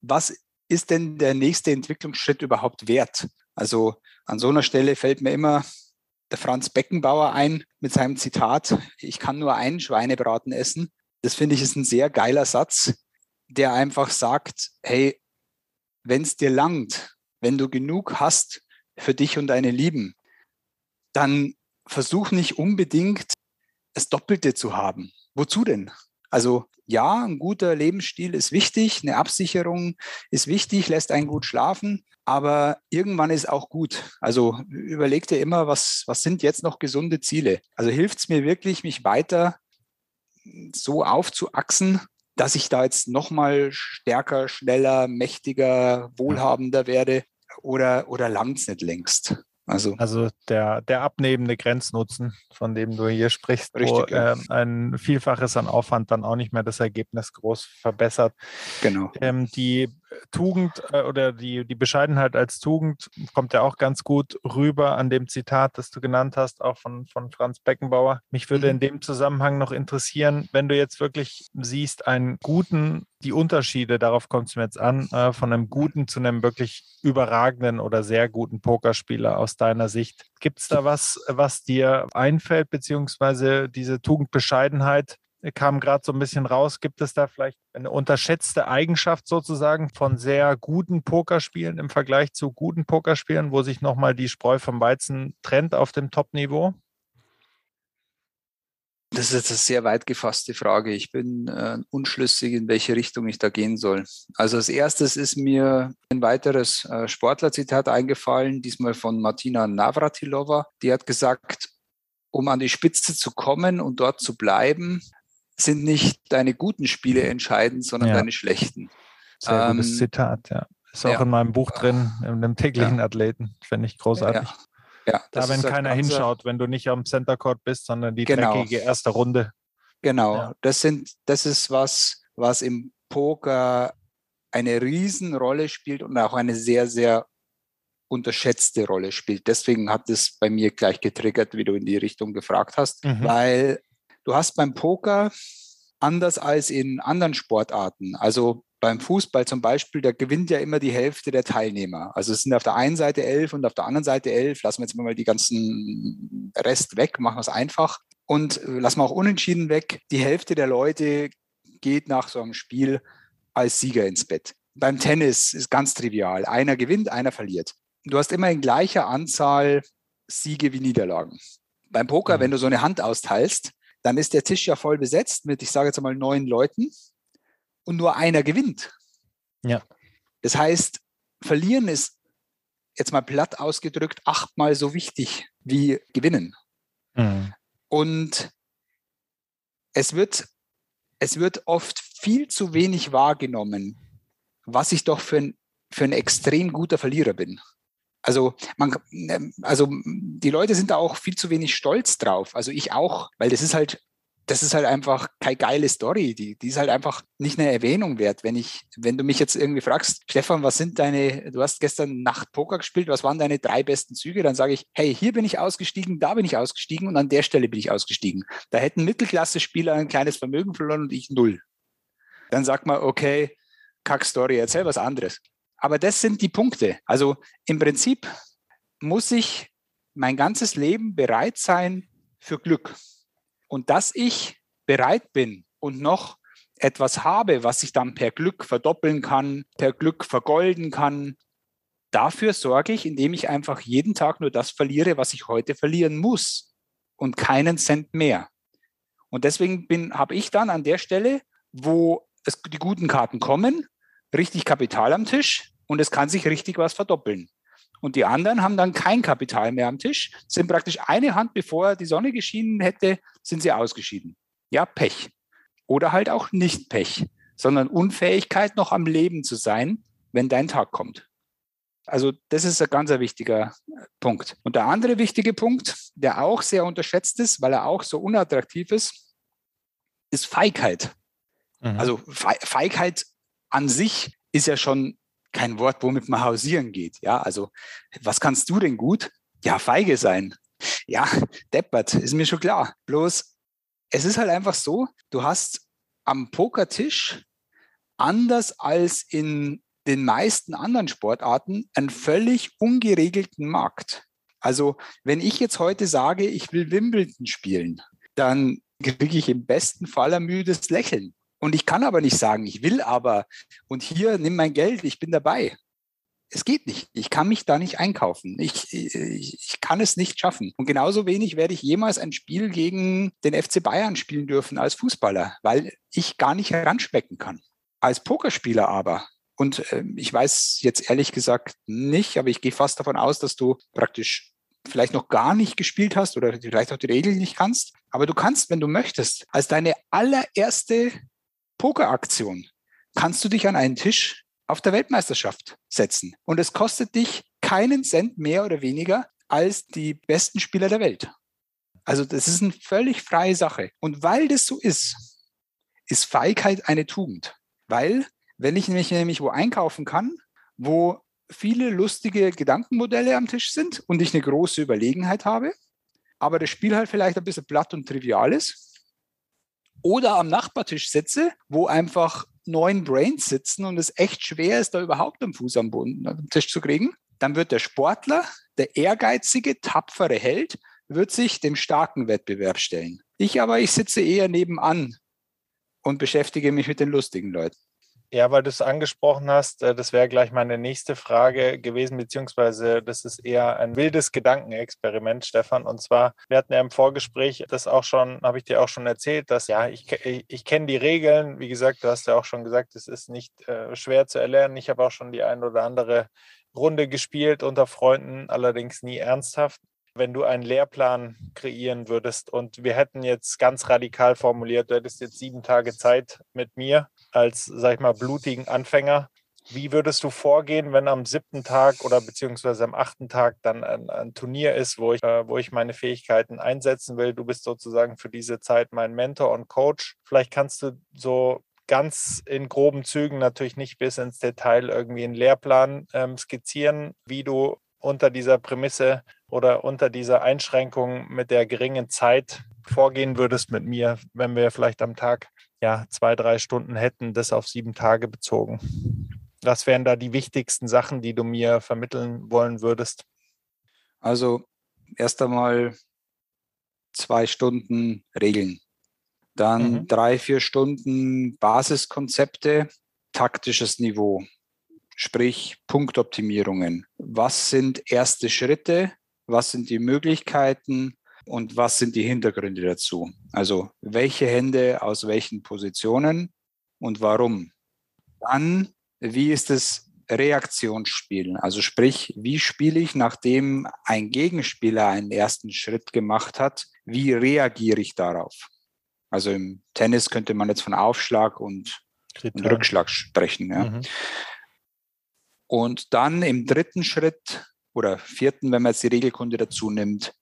was ist denn der nächste Entwicklungsschritt überhaupt wert? Also an so einer Stelle fällt mir immer der Franz Beckenbauer ein mit seinem Zitat, ich kann nur einen Schweinebraten essen. Das finde ich ist ein sehr geiler Satz, der einfach sagt, hey, wenn es dir langt, wenn du genug hast für dich und deine Lieben, dann versuch nicht unbedingt das Doppelte zu haben. Wozu denn? Also ja, ein guter Lebensstil ist wichtig, eine Absicherung ist wichtig, lässt einen gut schlafen, aber irgendwann ist auch gut. Also überleg dir immer, was, was sind jetzt noch gesunde Ziele? Also hilft es mir wirklich, mich weiter so aufzuachsen, dass ich da jetzt nochmal stärker, schneller, mächtiger, wohlhabender werde oder, oder langt es nicht längst? Also, also der, der abnehmende Grenznutzen, von dem du hier sprichst, richtig, wo ja. äh, ein Vielfaches an Aufwand dann auch nicht mehr das Ergebnis groß verbessert. Genau. Ähm, die Tugend äh, oder die, die Bescheidenheit als Tugend kommt ja auch ganz gut rüber an dem Zitat, das du genannt hast, auch von, von Franz Beckenbauer. Mich würde mhm. in dem Zusammenhang noch interessieren, wenn du jetzt wirklich siehst, einen guten, die Unterschiede, darauf kommt es mir jetzt an, äh, von einem guten zu einem wirklich überragenden oder sehr guten Pokerspieler aus deiner Sicht. Gibt es da was, was dir einfällt, beziehungsweise diese Tugend Bescheidenheit, kam gerade so ein bisschen raus. Gibt es da vielleicht eine unterschätzte Eigenschaft sozusagen von sehr guten Pokerspielen im Vergleich zu guten Pokerspielen, wo sich nochmal die Spreu vom Weizen trennt auf dem Top-Niveau? Das ist jetzt eine sehr weit gefasste Frage. Ich bin äh, unschlüssig, in welche Richtung ich da gehen soll. Also als erstes ist mir ein weiteres äh, Sportlerzitat eingefallen, diesmal von Martina Navratilova. Die hat gesagt, um an die Spitze zu kommen und dort zu bleiben, sind nicht deine guten Spiele entscheidend, sondern ja. deine schlechten. Sehr gutes ähm, Zitat, ja. Ist auch ja. in meinem Buch drin, in dem täglichen ja. Athleten. Finde ich großartig. Ja, da, wenn keiner hinschaut, wenn du nicht am Center Court bist, sondern die genau. dreckige erste Runde. Genau, das, sind, das ist was, was im Poker eine Riesenrolle spielt und auch eine sehr, sehr unterschätzte Rolle spielt. Deswegen hat es bei mir gleich getriggert, wie du in die Richtung gefragt hast, mhm. weil du hast beim Poker anders als in anderen Sportarten, also beim Fußball zum Beispiel, da gewinnt ja immer die Hälfte der Teilnehmer. Also es sind auf der einen Seite elf und auf der anderen Seite elf. Lassen wir jetzt mal die ganzen Rest weg, machen wir es einfach. Und lassen wir auch unentschieden weg. Die Hälfte der Leute geht nach so einem Spiel als Sieger ins Bett. Beim Tennis ist ganz trivial. Einer gewinnt, einer verliert. Du hast immer in gleicher Anzahl Siege wie Niederlagen. Beim Poker, mhm. wenn du so eine Hand austeilst, dann ist der Tisch ja voll besetzt mit, ich sage jetzt mal, neun Leuten und nur einer gewinnt. Ja. Das heißt, verlieren ist jetzt mal platt ausgedrückt achtmal so wichtig wie gewinnen. Mhm. Und es wird, es wird oft viel zu wenig wahrgenommen, was ich doch für ein, für ein extrem guter Verlierer bin. Also, man, also die Leute sind da auch viel zu wenig stolz drauf. Also ich auch, weil das ist halt das ist halt einfach keine geile Story. Die, die ist halt einfach nicht eine Erwähnung wert. Wenn ich, wenn du mich jetzt irgendwie fragst, Stefan, was sind deine, du hast gestern Nacht Poker gespielt, was waren deine drei besten Züge? Dann sage ich, hey, hier bin ich ausgestiegen, da bin ich ausgestiegen und an der Stelle bin ich ausgestiegen. Da hätten Mittelklasse-Spieler ein kleines Vermögen verloren und ich null. Dann sagt man, okay, Kack-Story, erzähl was anderes. Aber das sind die Punkte. Also im Prinzip muss ich mein ganzes Leben bereit sein für Glück. Und dass ich bereit bin und noch etwas habe, was ich dann per Glück verdoppeln kann, per Glück vergolden kann, dafür sorge ich, indem ich einfach jeden Tag nur das verliere, was ich heute verlieren muss und keinen Cent mehr. Und deswegen habe ich dann an der Stelle, wo es, die guten Karten kommen, richtig Kapital am Tisch und es kann sich richtig was verdoppeln. Und die anderen haben dann kein Kapital mehr am Tisch, sind praktisch eine Hand, bevor die Sonne geschienen hätte, sind sie ausgeschieden. Ja, Pech. Oder halt auch nicht Pech, sondern Unfähigkeit, noch am Leben zu sein, wenn dein Tag kommt. Also das ist ein ganz wichtiger Punkt. Und der andere wichtige Punkt, der auch sehr unterschätzt ist, weil er auch so unattraktiv ist, ist Feigheit. Mhm. Also Feigheit an sich ist ja schon kein Wort, womit man hausieren geht. Ja, also was kannst du denn gut? Ja, feige sein. Ja, deppert, ist mir schon klar. Bloß, es ist halt einfach so, du hast am Pokertisch anders als in den meisten anderen Sportarten einen völlig ungeregelten Markt. Also, wenn ich jetzt heute sage, ich will Wimbledon spielen, dann kriege ich im besten Fall ein müdes Lächeln. Und ich kann aber nicht sagen, ich will aber und hier nimm mein Geld, ich bin dabei. Es geht nicht. Ich kann mich da nicht einkaufen. Ich, ich, ich kann es nicht schaffen. Und genauso wenig werde ich jemals ein Spiel gegen den FC Bayern spielen dürfen als Fußballer, weil ich gar nicht heranspecken kann. Als Pokerspieler aber, und äh, ich weiß jetzt ehrlich gesagt nicht, aber ich gehe fast davon aus, dass du praktisch vielleicht noch gar nicht gespielt hast oder vielleicht auch die Regeln nicht kannst. Aber du kannst, wenn du möchtest, als deine allererste Pokeraktion kannst du dich an einen Tisch auf der Weltmeisterschaft setzen. Und es kostet dich keinen Cent mehr oder weniger als die besten Spieler der Welt. Also das ist eine völlig freie Sache. Und weil das so ist, ist Feigheit eine Tugend. Weil, wenn ich nämlich, nämlich wo einkaufen kann, wo viele lustige Gedankenmodelle am Tisch sind und ich eine große Überlegenheit habe, aber das Spiel halt vielleicht ein bisschen platt und trivial ist, oder am Nachbartisch sitze, wo einfach neun Brains sitzen und es echt schwer ist, da überhaupt einen Fuß am, Boden, am Tisch zu kriegen, dann wird der Sportler, der ehrgeizige, tapfere Held, wird sich dem starken Wettbewerb stellen. Ich aber, ich sitze eher nebenan und beschäftige mich mit den lustigen Leuten. Ja, weil du es angesprochen hast, äh, das wäre gleich meine nächste Frage gewesen, beziehungsweise das ist eher ein wildes Gedankenexperiment, Stefan. Und zwar, wir hatten ja im Vorgespräch das auch schon, habe ich dir auch schon erzählt, dass ja, ich, ich, ich kenne die Regeln. Wie gesagt, du hast ja auch schon gesagt, es ist nicht äh, schwer zu erlernen. Ich habe auch schon die ein oder andere Runde gespielt unter Freunden, allerdings nie ernsthaft wenn du einen Lehrplan kreieren würdest und wir hätten jetzt ganz radikal formuliert, du hättest jetzt sieben Tage Zeit mit mir als, sag ich mal, blutigen Anfänger. Wie würdest du vorgehen, wenn am siebten Tag oder beziehungsweise am achten Tag dann ein, ein Turnier ist, wo ich, äh, wo ich meine Fähigkeiten einsetzen will? Du bist sozusagen für diese Zeit mein Mentor und Coach. Vielleicht kannst du so ganz in groben Zügen, natürlich nicht bis ins Detail, irgendwie einen Lehrplan ähm, skizzieren, wie du unter dieser Prämisse oder unter dieser Einschränkung mit der geringen Zeit vorgehen würdest mit mir, wenn wir vielleicht am Tag ja zwei, drei Stunden hätten, das auf sieben Tage bezogen. Was wären da die wichtigsten Sachen, die du mir vermitteln wollen würdest? Also erst einmal zwei Stunden Regeln, dann mhm. drei, vier Stunden Basiskonzepte, taktisches Niveau, sprich Punktoptimierungen. Was sind erste Schritte? Was sind die Möglichkeiten? Und was sind die Hintergründe dazu? Also welche Hände aus welchen Positionen und warum? Dann, wie ist das Reaktionsspielen? Also sprich, wie spiele ich, nachdem ein Gegenspieler einen ersten Schritt gemacht hat? Wie reagiere ich darauf? Also im Tennis könnte man jetzt von Aufschlag und, und Rückschlag sprechen. Ja. Mhm. Und dann im dritten Schritt oder vierten, wenn man jetzt die Regelkunde dazu nimmt,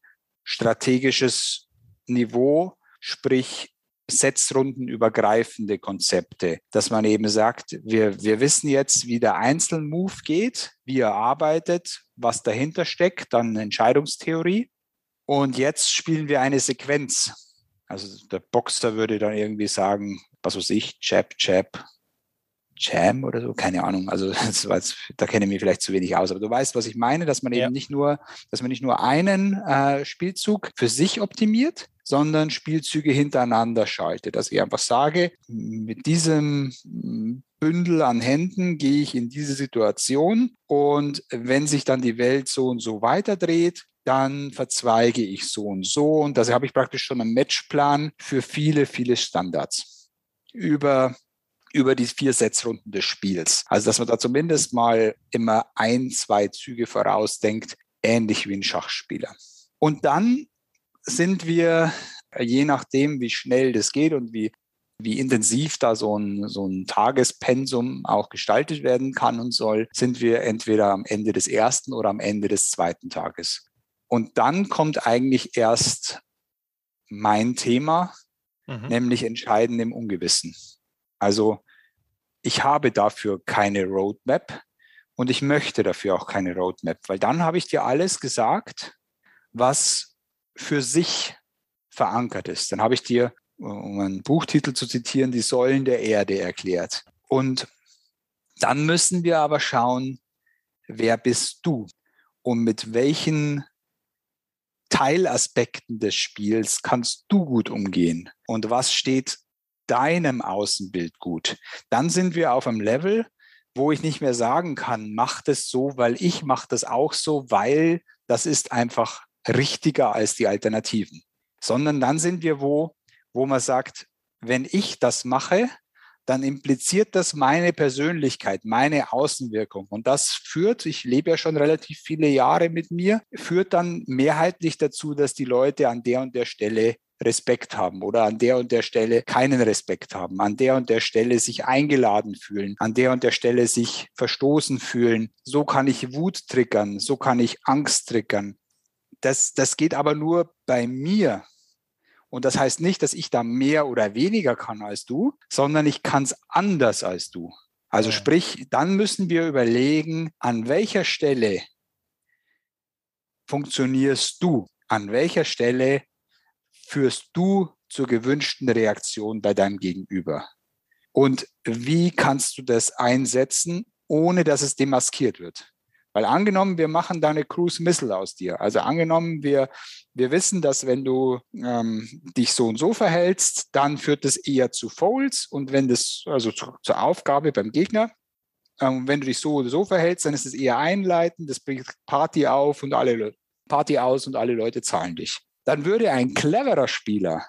strategisches Niveau, sprich setzrundenübergreifende Konzepte, dass man eben sagt, wir, wir wissen jetzt, wie der Einzelmove geht, wie er arbeitet, was dahinter steckt, dann Entscheidungstheorie. Und jetzt spielen wir eine Sequenz. Also der Boxer würde dann irgendwie sagen, was weiß ich, Jab, Jab, Jam oder so, keine Ahnung. Also jetzt, da kenne ich mich vielleicht zu wenig aus. Aber du weißt, was ich meine, dass man ja. eben nicht nur, dass man nicht nur einen äh, Spielzug für sich optimiert, sondern Spielzüge hintereinander schaltet. Dass ich einfach sage, mit diesem Bündel an Händen gehe ich in diese Situation und wenn sich dann die Welt so und so weiterdreht, dann verzweige ich so und so. Und da habe ich praktisch schon einen Matchplan für viele, viele Standards über über die vier Setzrunden des Spiels. Also dass man da zumindest mal immer ein, zwei Züge vorausdenkt, ähnlich wie ein Schachspieler. Und dann sind wir, je nachdem, wie schnell das geht und wie, wie intensiv da so ein, so ein Tagespensum auch gestaltet werden kann und soll, sind wir entweder am Ende des ersten oder am Ende des zweiten Tages. Und dann kommt eigentlich erst mein Thema, mhm. nämlich Entscheiden im Ungewissen. Also ich habe dafür keine Roadmap und ich möchte dafür auch keine Roadmap, weil dann habe ich dir alles gesagt, was für sich verankert ist. Dann habe ich dir, um einen Buchtitel zu zitieren, die Säulen der Erde erklärt. Und dann müssen wir aber schauen, wer bist du und mit welchen Teilaspekten des Spiels kannst du gut umgehen und was steht deinem Außenbild gut. Dann sind wir auf einem Level, wo ich nicht mehr sagen kann, mach das so, weil ich mache das auch so, weil das ist einfach richtiger als die Alternativen. Sondern dann sind wir wo, wo man sagt, wenn ich das mache, dann impliziert das meine Persönlichkeit, meine Außenwirkung. Und das führt, ich lebe ja schon relativ viele Jahre mit mir, führt dann mehrheitlich dazu, dass die Leute an der und der Stelle Respekt haben oder an der und der Stelle keinen Respekt haben, an der und der Stelle sich eingeladen fühlen, an der und der Stelle sich verstoßen fühlen. So kann ich Wut triggern, so kann ich Angst triggern. Das, das geht aber nur bei mir. Und das heißt nicht, dass ich da mehr oder weniger kann als du, sondern ich kann es anders als du. Also sprich, dann müssen wir überlegen, an welcher Stelle funktionierst du? An welcher Stelle führst du zur gewünschten Reaktion bei deinem Gegenüber? Und wie kannst du das einsetzen, ohne dass es demaskiert wird? Weil angenommen, wir machen da eine Cruise Missile aus dir. Also angenommen, wir, wir wissen, dass wenn du ähm, dich so und so verhältst, dann führt das eher zu Folds und wenn das, also zu, zur Aufgabe beim Gegner, ähm, wenn du dich so oder so verhältst, dann ist es eher einleitend, das bringt Party auf und alle Party aus und alle Leute zahlen dich. Dann würde ein cleverer Spieler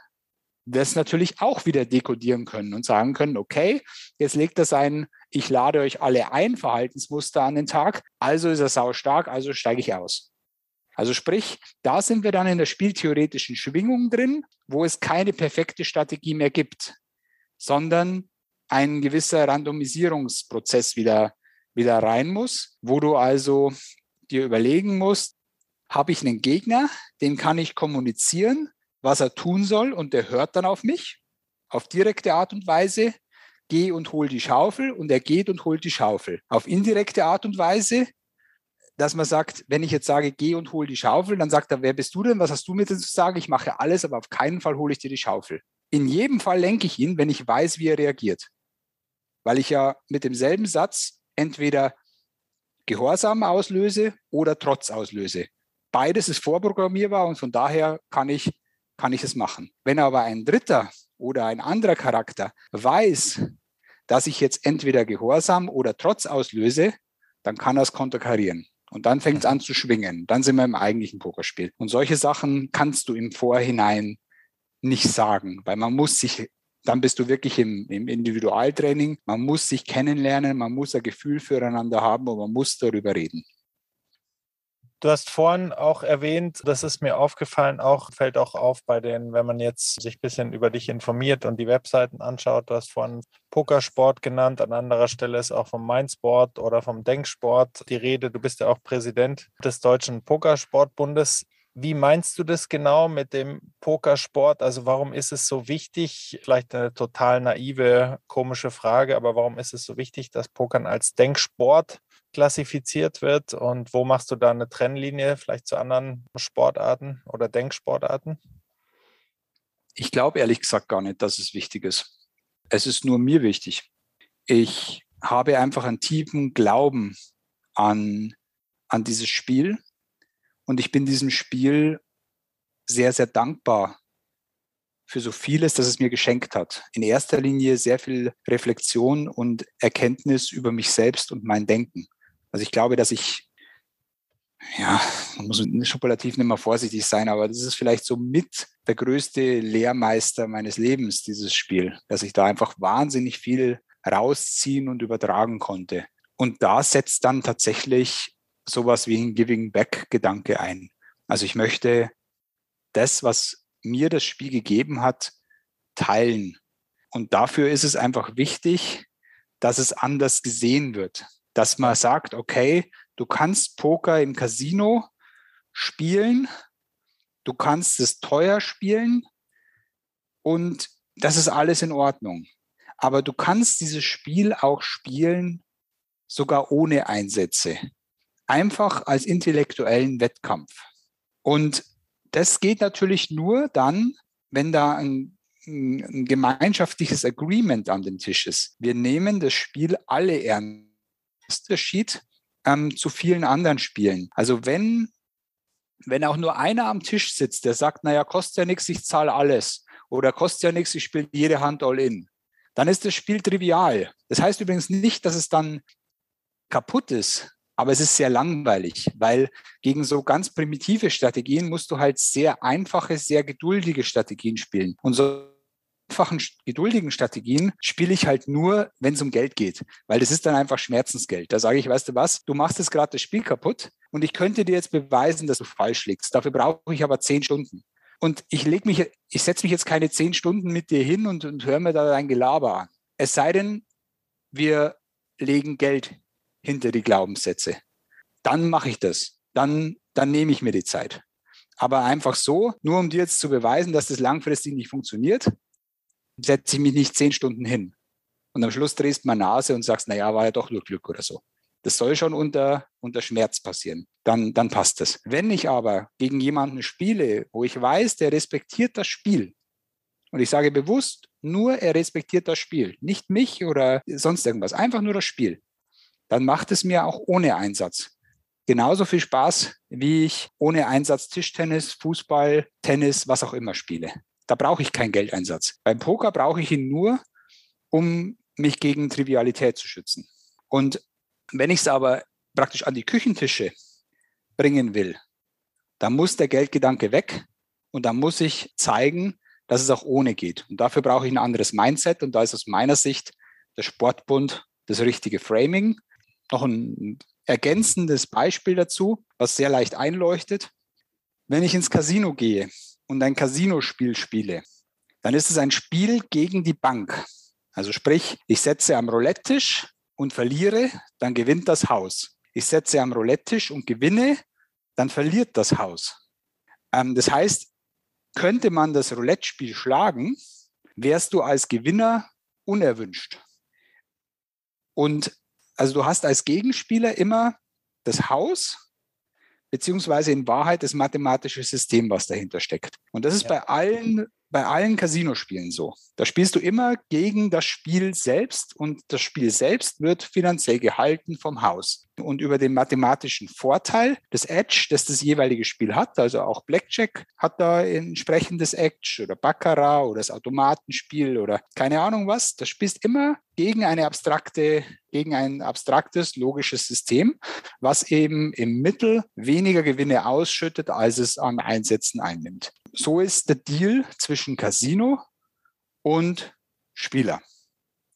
das natürlich auch wieder dekodieren können und sagen können, okay, jetzt legt er sein, ich lade euch alle ein, Verhaltensmuster an den Tag, also ist er sau stark, also steige ich aus. Also sprich, da sind wir dann in der spieltheoretischen Schwingung drin, wo es keine perfekte Strategie mehr gibt, sondern ein gewisser Randomisierungsprozess wieder, wieder rein muss, wo du also dir überlegen musst, habe ich einen Gegner, den kann ich kommunizieren, was er tun soll und der hört dann auf mich auf direkte Art und Weise, geh und hol die Schaufel und er geht und holt die Schaufel. Auf indirekte Art und Weise, dass man sagt, wenn ich jetzt sage, geh und hol die Schaufel, dann sagt er, wer bist du denn? Was hast du mir denn zu sagen? Ich mache alles, aber auf keinen Fall hole ich dir die Schaufel. In jedem Fall lenke ich ihn, wenn ich weiß, wie er reagiert. Weil ich ja mit demselben Satz entweder Gehorsam auslöse oder Trotz auslöse. Beides ist vorprogrammierbar und von daher kann ich kann ich es machen. Wenn aber ein Dritter oder ein anderer Charakter weiß, dass ich jetzt entweder Gehorsam oder Trotz auslöse, dann kann er es konterkarieren. Und dann fängt es an zu schwingen. Dann sind wir im eigentlichen Pokerspiel. Und solche Sachen kannst du im Vorhinein nicht sagen, weil man muss sich, dann bist du wirklich im, im Individualtraining, man muss sich kennenlernen, man muss ein Gefühl füreinander haben und man muss darüber reden. Du hast vorhin auch erwähnt, das ist mir aufgefallen, auch fällt auch auf bei den, wenn man jetzt sich ein bisschen über dich informiert und die Webseiten anschaut, du hast vorhin Pokersport genannt, an anderer Stelle ist auch vom Mindsport oder vom Denksport die Rede. Du bist ja auch Präsident des Deutschen Pokersportbundes. Wie meinst du das genau mit dem Pokersport? Also warum ist es so wichtig? Vielleicht eine total naive, komische Frage, aber warum ist es so wichtig, dass Pokern als Denksport klassifiziert wird und wo machst du da eine Trennlinie vielleicht zu anderen Sportarten oder Denksportarten? Ich glaube ehrlich gesagt gar nicht, dass es wichtig ist. Es ist nur mir wichtig. Ich habe einfach einen tiefen Glauben an, an dieses Spiel und ich bin diesem Spiel sehr, sehr dankbar für so vieles, das es mir geschenkt hat. In erster Linie sehr viel Reflexion und Erkenntnis über mich selbst und mein Denken. Also ich glaube, dass ich, ja, man muss schupulativ nicht mehr vorsichtig sein, aber das ist vielleicht so mit der größte Lehrmeister meines Lebens, dieses Spiel, dass ich da einfach wahnsinnig viel rausziehen und übertragen konnte. Und da setzt dann tatsächlich sowas wie ein Giving Back Gedanke ein. Also ich möchte das, was mir das Spiel gegeben hat, teilen. Und dafür ist es einfach wichtig, dass es anders gesehen wird dass man sagt, okay, du kannst Poker im Casino spielen, du kannst es teuer spielen und das ist alles in Ordnung. Aber du kannst dieses Spiel auch spielen, sogar ohne Einsätze. Einfach als intellektuellen Wettkampf. Und das geht natürlich nur dann, wenn da ein, ein gemeinschaftliches Agreement an dem Tisch ist. Wir nehmen das Spiel alle ernst Unterschied ähm, zu vielen anderen Spielen. Also wenn, wenn auch nur einer am Tisch sitzt, der sagt, naja, kostet ja nichts, ich zahle alles oder kostet ja nichts, ich spiele jede Hand all in, dann ist das Spiel trivial. Das heißt übrigens nicht, dass es dann kaputt ist, aber es ist sehr langweilig, weil gegen so ganz primitive Strategien musst du halt sehr einfache, sehr geduldige Strategien spielen. Und so einfachen, geduldigen Strategien spiele ich halt nur, wenn es um Geld geht, weil das ist dann einfach Schmerzensgeld. Da sage ich, weißt du was, du machst jetzt gerade das Spiel kaputt und ich könnte dir jetzt beweisen, dass du falsch liegst. Dafür brauche ich aber zehn Stunden. Und ich leg mich, ich setze mich jetzt keine zehn Stunden mit dir hin und, und höre mir da dein Gelaber an. Es sei denn, wir legen Geld hinter die Glaubenssätze. Dann mache ich das. Dann, dann nehme ich mir die Zeit. Aber einfach so, nur um dir jetzt zu beweisen, dass das langfristig nicht funktioniert, setze ich mich nicht zehn Stunden hin. Und am Schluss drehst du mal Nase und sagst, naja, war ja doch nur Glück oder so. Das soll schon unter, unter Schmerz passieren. Dann, dann passt das. Wenn ich aber gegen jemanden spiele, wo ich weiß, der respektiert das Spiel, und ich sage bewusst, nur er respektiert das Spiel, nicht mich oder sonst irgendwas, einfach nur das Spiel, dann macht es mir auch ohne Einsatz genauso viel Spaß, wie ich ohne Einsatz Tischtennis, Fußball, Tennis, was auch immer spiele. Da brauche ich keinen Geldeinsatz. Beim Poker brauche ich ihn nur, um mich gegen Trivialität zu schützen. Und wenn ich es aber praktisch an die Küchentische bringen will, dann muss der Geldgedanke weg und dann muss ich zeigen, dass es auch ohne geht. Und dafür brauche ich ein anderes Mindset und da ist aus meiner Sicht der Sportbund das richtige Framing. Noch ein ergänzendes Beispiel dazu, was sehr leicht einleuchtet. Wenn ich ins Casino gehe und ein Casinospiel spiele, dann ist es ein Spiel gegen die Bank. Also sprich, ich setze am Roulette-Tisch und verliere, dann gewinnt das Haus. Ich setze am Roulette-Tisch und gewinne, dann verliert das Haus. Ähm, das heißt, könnte man das Roulette-Spiel schlagen, wärst du als Gewinner unerwünscht. Und also du hast als Gegenspieler immer das Haus, beziehungsweise in Wahrheit das mathematische System, was dahinter steckt. Und das ist ja. bei allen bei allen Casinospielen so. Da spielst du immer gegen das Spiel selbst und das Spiel selbst wird finanziell gehalten vom Haus. Und über den mathematischen Vorteil des Edge, das das jeweilige Spiel hat, also auch Blackjack hat da entsprechendes Edge oder Baccarat oder das Automatenspiel oder keine Ahnung was, das spielst immer gegen eine abstrakte, gegen ein abstraktes logisches System, was eben im Mittel weniger Gewinne ausschüttet, als es an Einsätzen einnimmt so ist der Deal zwischen Casino und Spieler.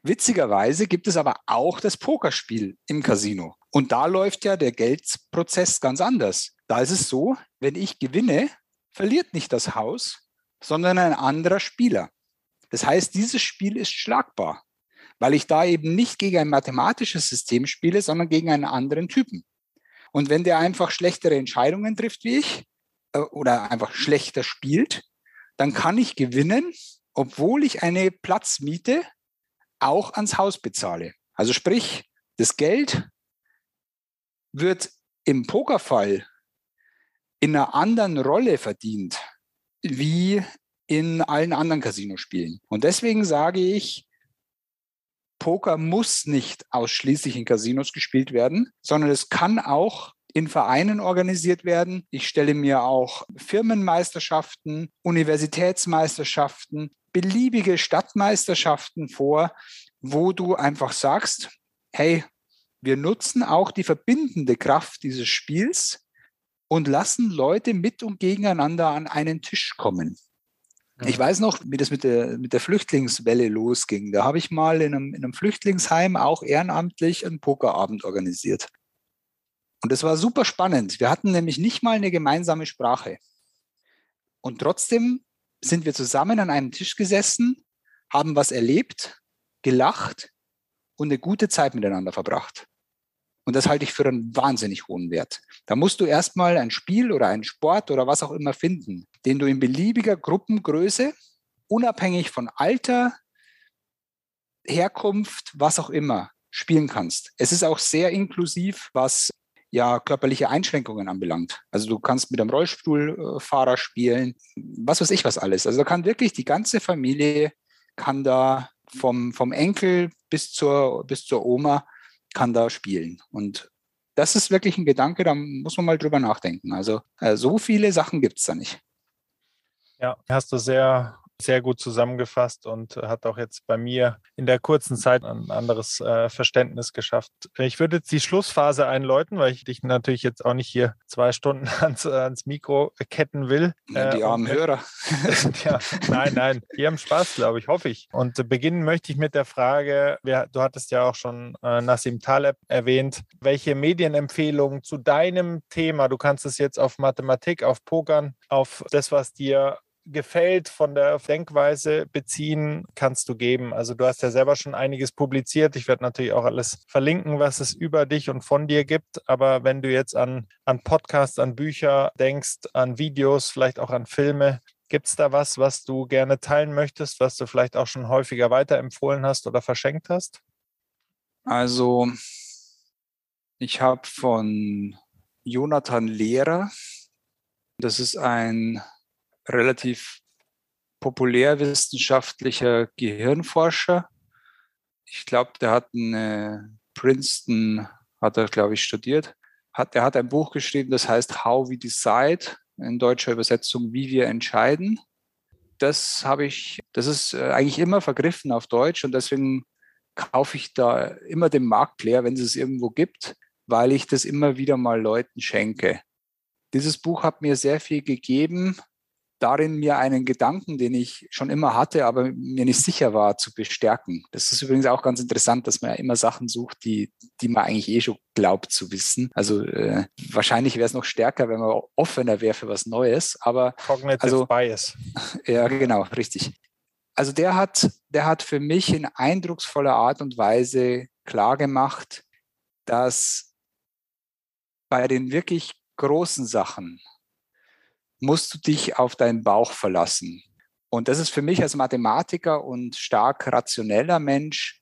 Witzigerweise gibt es aber auch das Pokerspiel im Casino. Und da läuft ja der Geldprozess ganz anders. Da ist es so, wenn ich gewinne, verliert nicht das Haus, sondern ein anderer Spieler. Das heißt, dieses Spiel ist schlagbar, weil ich da eben nicht gegen ein mathematisches System spiele, sondern gegen einen anderen Typen. Und wenn der einfach schlechtere Entscheidungen trifft wie ich, äh, oder einfach schlechter spielt, dann kann ich gewinnen, obwohl ich eine Platzmiete auch ans Haus bezahle. Also sprich, das Geld wird im Pokerfall in einer anderen Rolle verdient wie in allen anderen Casinospielen. Und deswegen sage ich, Poker muss nicht ausschließlich in Casinos gespielt werden, sondern es kann auch in Vereinen organisiert werden. Ich stelle mir auch Firmenmeisterschaften, Universitätsmeisterschaften, beliebige Stadtmeisterschaften vor, wo du einfach sagst, hey, wir nutzen auch die verbindende Kraft dieses Spiels und lassen Leute mit und gegeneinander an einen Tisch kommen. Ich weiß noch, wie das mit der, mit der Flüchtlingswelle losging. Da habe ich mal in einem, in einem Flüchtlingsheim auch ehrenamtlich einen Pokerabend organisiert. Und es war super spannend. Wir hatten nämlich nicht mal eine gemeinsame Sprache. Und trotzdem sind wir zusammen an einem Tisch gesessen, haben was erlebt, gelacht und eine gute Zeit miteinander verbracht. Und das halte ich für einen wahnsinnig hohen Wert. Da musst du erstmal ein Spiel oder einen Sport oder was auch immer finden, den du in beliebiger Gruppengröße, unabhängig von Alter, Herkunft, was auch immer, spielen kannst. Es ist auch sehr inklusiv, was ja körperliche Einschränkungen anbelangt. Also du kannst mit einem Rollstuhlfahrer spielen, was weiß ich was alles. Also da kann wirklich die ganze Familie kann da vom, vom Enkel bis zur, bis zur Oma kann da spielen. Und das ist wirklich ein Gedanke, da muss man mal drüber nachdenken. Also äh, so viele Sachen gibt es da nicht. Ja, hast du sehr sehr gut zusammengefasst und hat auch jetzt bei mir in der kurzen Zeit ein anderes äh, Verständnis geschafft. Ich würde jetzt die Schlussphase einläuten, weil ich dich natürlich jetzt auch nicht hier zwei Stunden ans, ans Mikro ketten will. Ja, die äh, armen und, Hörer. ja, nein, nein, die haben Spaß, glaube ich, hoffe ich. Und beginnen möchte ich mit der Frage, wer, du hattest ja auch schon äh, Nassim Taleb erwähnt, welche Medienempfehlungen zu deinem Thema, du kannst es jetzt auf Mathematik, auf Pokern, auf das, was dir gefällt, von der Denkweise beziehen, kannst du geben. Also du hast ja selber schon einiges publiziert. Ich werde natürlich auch alles verlinken, was es über dich und von dir gibt. Aber wenn du jetzt an, an Podcasts, an Bücher denkst, an Videos, vielleicht auch an Filme, gibt es da was, was du gerne teilen möchtest, was du vielleicht auch schon häufiger weiterempfohlen hast oder verschenkt hast? Also ich habe von Jonathan Lehrer, das ist ein relativ populärwissenschaftlicher Gehirnforscher. Ich glaube, der hat eine Princeton, hat er, glaube ich, studiert. hat, der hat ein Buch geschrieben, das heißt How We Decide, in deutscher Übersetzung, wie wir entscheiden. Das habe ich, das ist äh, eigentlich immer vergriffen auf Deutsch und deswegen kaufe ich da immer den Markt leer, wenn es es irgendwo gibt, weil ich das immer wieder mal Leuten schenke. Dieses Buch hat mir sehr viel gegeben, darin mir einen Gedanken, den ich schon immer hatte, aber mir nicht sicher war, zu bestärken. Das ist übrigens auch ganz interessant, dass man ja immer Sachen sucht, die, die man eigentlich eh schon glaubt zu wissen. Also äh, wahrscheinlich wäre es noch stärker, wenn man offener wäre für was Neues. Aber Cognitive also, Bias. Ja, genau, richtig. Also der hat, der hat für mich in eindrucksvoller Art und Weise klargemacht, dass bei den wirklich großen Sachen, musst du dich auf deinen Bauch verlassen. Und das ist für mich als Mathematiker und stark rationeller Mensch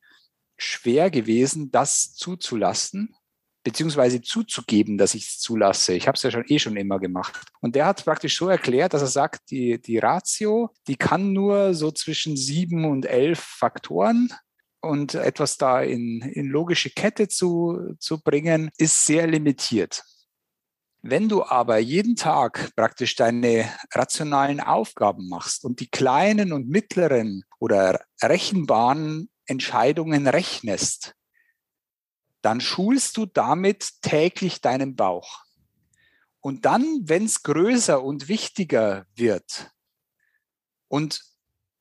schwer gewesen, das zuzulassen, beziehungsweise zuzugeben, dass ich es zulasse. Ich habe es ja schon eh schon immer gemacht. Und der hat praktisch so erklärt, dass er sagt, die, die Ratio, die kann nur so zwischen sieben und elf Faktoren und etwas da in, in logische Kette zu, zu bringen, ist sehr limitiert. Wenn du aber jeden Tag praktisch deine rationalen Aufgaben machst und die kleinen und mittleren oder rechenbaren Entscheidungen rechnest, dann schulst du damit täglich deinen Bauch. Und dann, wenn es größer und wichtiger wird und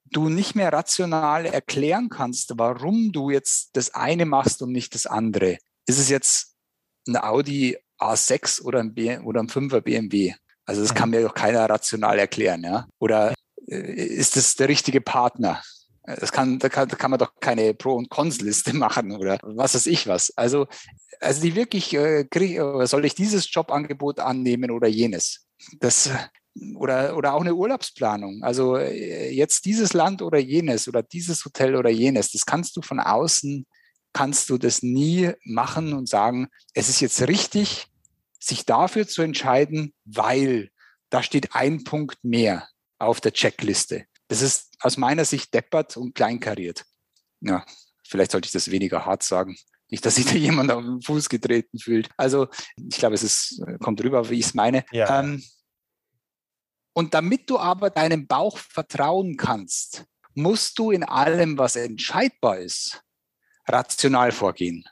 du nicht mehr rational erklären kannst, warum du jetzt das eine machst und nicht das andere, ist es jetzt ein Audi A6 oder ein, B oder ein 5er BMW. Also das kann mir doch keiner rational erklären. Ja? Oder äh, ist das der richtige Partner? Das kann, da, kann, da kann man doch keine Pro- und Cons-Liste machen oder was weiß ich was. Also, also die wirklich, äh, krieg, soll ich dieses Jobangebot annehmen oder jenes? Das, oder, oder auch eine Urlaubsplanung. Also äh, jetzt dieses Land oder jenes oder dieses Hotel oder jenes, das kannst du von außen kannst du das nie machen und sagen, es ist jetzt richtig, sich dafür zu entscheiden, weil da steht ein Punkt mehr auf der Checkliste. Das ist aus meiner Sicht deppert und kleinkariert. Ja, vielleicht sollte ich das weniger hart sagen. Nicht, dass sich da jemand auf den Fuß getreten fühlt. Also ich glaube, es ist, kommt rüber, wie ich es meine. Ja. Ähm, und damit du aber deinem Bauch vertrauen kannst, musst du in allem, was entscheidbar ist, rational vorgehen,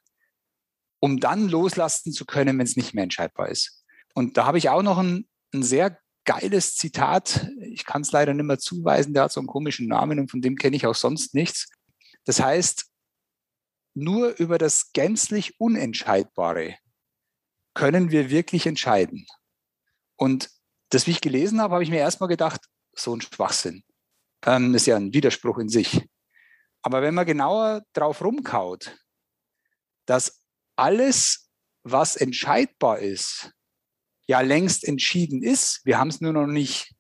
um dann loslassen zu können, wenn es nicht mehr entscheidbar ist. Und da habe ich auch noch ein, ein sehr geiles Zitat. Ich kann es leider nicht mehr zuweisen, der hat so einen komischen Namen und von dem kenne ich auch sonst nichts. Das heißt, nur über das gänzlich Unentscheidbare können wir wirklich entscheiden. Und das, wie ich gelesen habe, habe ich mir erstmal gedacht, so ein Schwachsinn. Ähm, ist ja ein Widerspruch in sich. Aber wenn man genauer drauf rumkaut, dass alles, was entscheidbar ist, ja längst entschieden ist, wir haben es nur noch nicht,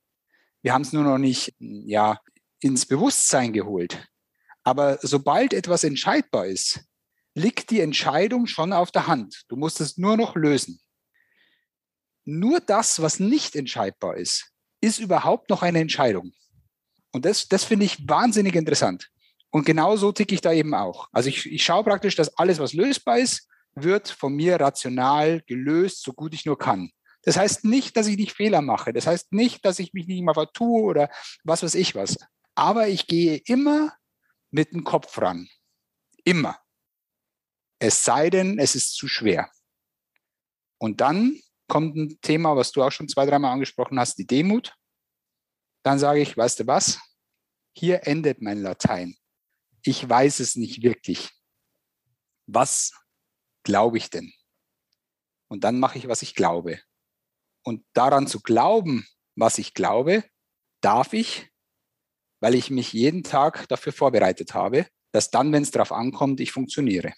wir haben es nur noch nicht, ja, ins Bewusstsein geholt. Aber sobald etwas entscheidbar ist, liegt die Entscheidung schon auf der Hand. Du musst es nur noch lösen. Nur das, was nicht entscheidbar ist, ist überhaupt noch eine Entscheidung. Und das, das finde ich wahnsinnig interessant. Und genau so ticke ich da eben auch. Also ich, ich schaue praktisch, dass alles, was lösbar ist, wird von mir rational gelöst, so gut ich nur kann. Das heißt nicht, dass ich nicht Fehler mache. Das heißt nicht, dass ich mich nicht mal vertue oder was weiß ich was. Aber ich gehe immer mit dem Kopf ran. Immer. Es sei denn, es ist zu schwer. Und dann kommt ein Thema, was du auch schon zwei, dreimal angesprochen hast, die Demut. Dann sage ich, weißt du was? Hier endet mein Latein ich weiß es nicht wirklich. Was glaube ich denn? Und dann mache ich, was ich glaube. Und daran zu glauben, was ich glaube, darf ich, weil ich mich jeden Tag dafür vorbereitet habe, dass dann, wenn es darauf ankommt, ich funktioniere.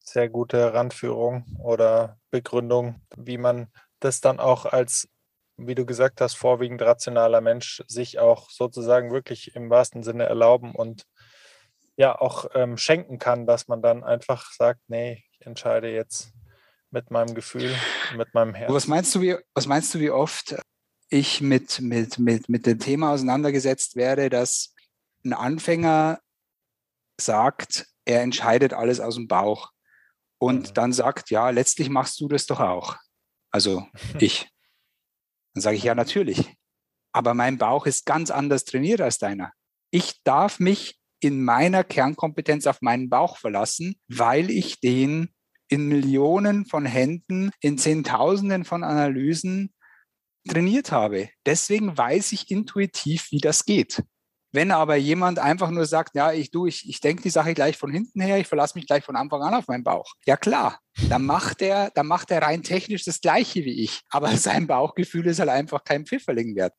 Sehr gute Randführung oder Begründung, wie man das dann auch als wie du gesagt hast, vorwiegend rationaler Mensch sich auch sozusagen wirklich im wahrsten Sinne erlauben und ja auch ähm, schenken kann, dass man dann einfach sagt, nee, ich entscheide jetzt mit meinem Gefühl, mit meinem Herzen. Was meinst du, wie, was meinst du, wie oft ich mit, mit, mit, mit dem Thema auseinandergesetzt werde, dass ein Anfänger sagt, er entscheidet alles aus dem Bauch. und mhm. dann sagt, ja, letztlich machst du das doch auch. Also ich. Dann sage ich, ja, natürlich. Aber mein Bauch ist ganz anders trainiert als deiner. Ich darf mich in meiner Kernkompetenz auf meinen Bauch verlassen, weil ich den in Millionen von Händen, in Zehntausenden von Analysen trainiert habe. Deswegen weiß ich intuitiv, wie das geht. Wenn aber jemand einfach nur sagt, ja, ich du, ich, ich denke die Sache gleich von hinten her, ich verlasse mich gleich von Anfang an auf meinen Bauch. Ja klar, dann macht er, dann macht er rein technisch das Gleiche wie ich. Aber sein Bauchgefühl ist halt einfach kein Pfifferling wert.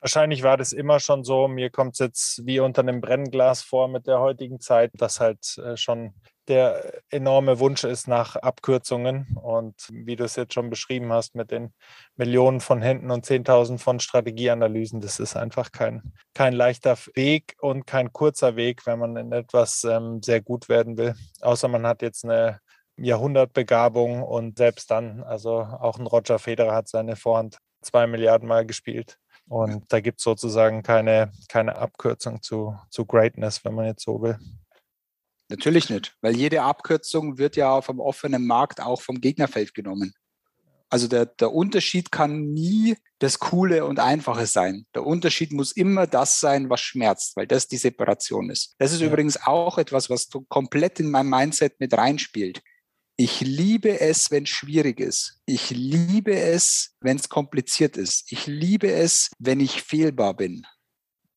Wahrscheinlich war das immer schon so. Mir kommt es jetzt wie unter einem Brennglas vor mit der heutigen Zeit, dass halt äh, schon der enorme Wunsch ist nach Abkürzungen. Und wie du es jetzt schon beschrieben hast mit den Millionen von Händen und Zehntausend von Strategieanalysen, das ist einfach kein, kein leichter Weg und kein kurzer Weg, wenn man in etwas ähm, sehr gut werden will. Außer man hat jetzt eine Jahrhundertbegabung und selbst dann, also auch ein Roger Federer hat seine Vorhand zwei Milliarden Mal gespielt. Und da gibt es sozusagen keine, keine Abkürzung zu, zu Greatness, wenn man jetzt so will. Natürlich nicht, weil jede Abkürzung wird ja vom offenen Markt auch vom Gegnerfeld genommen. Also der, der Unterschied kann nie das Coole und Einfache sein. Der Unterschied muss immer das sein, was schmerzt, weil das die Separation ist. Das ist ja. übrigens auch etwas, was komplett in mein Mindset mit reinspielt. Ich liebe es, wenn es schwierig ist. Ich liebe es, wenn es kompliziert ist. Ich liebe es, wenn ich fehlbar bin.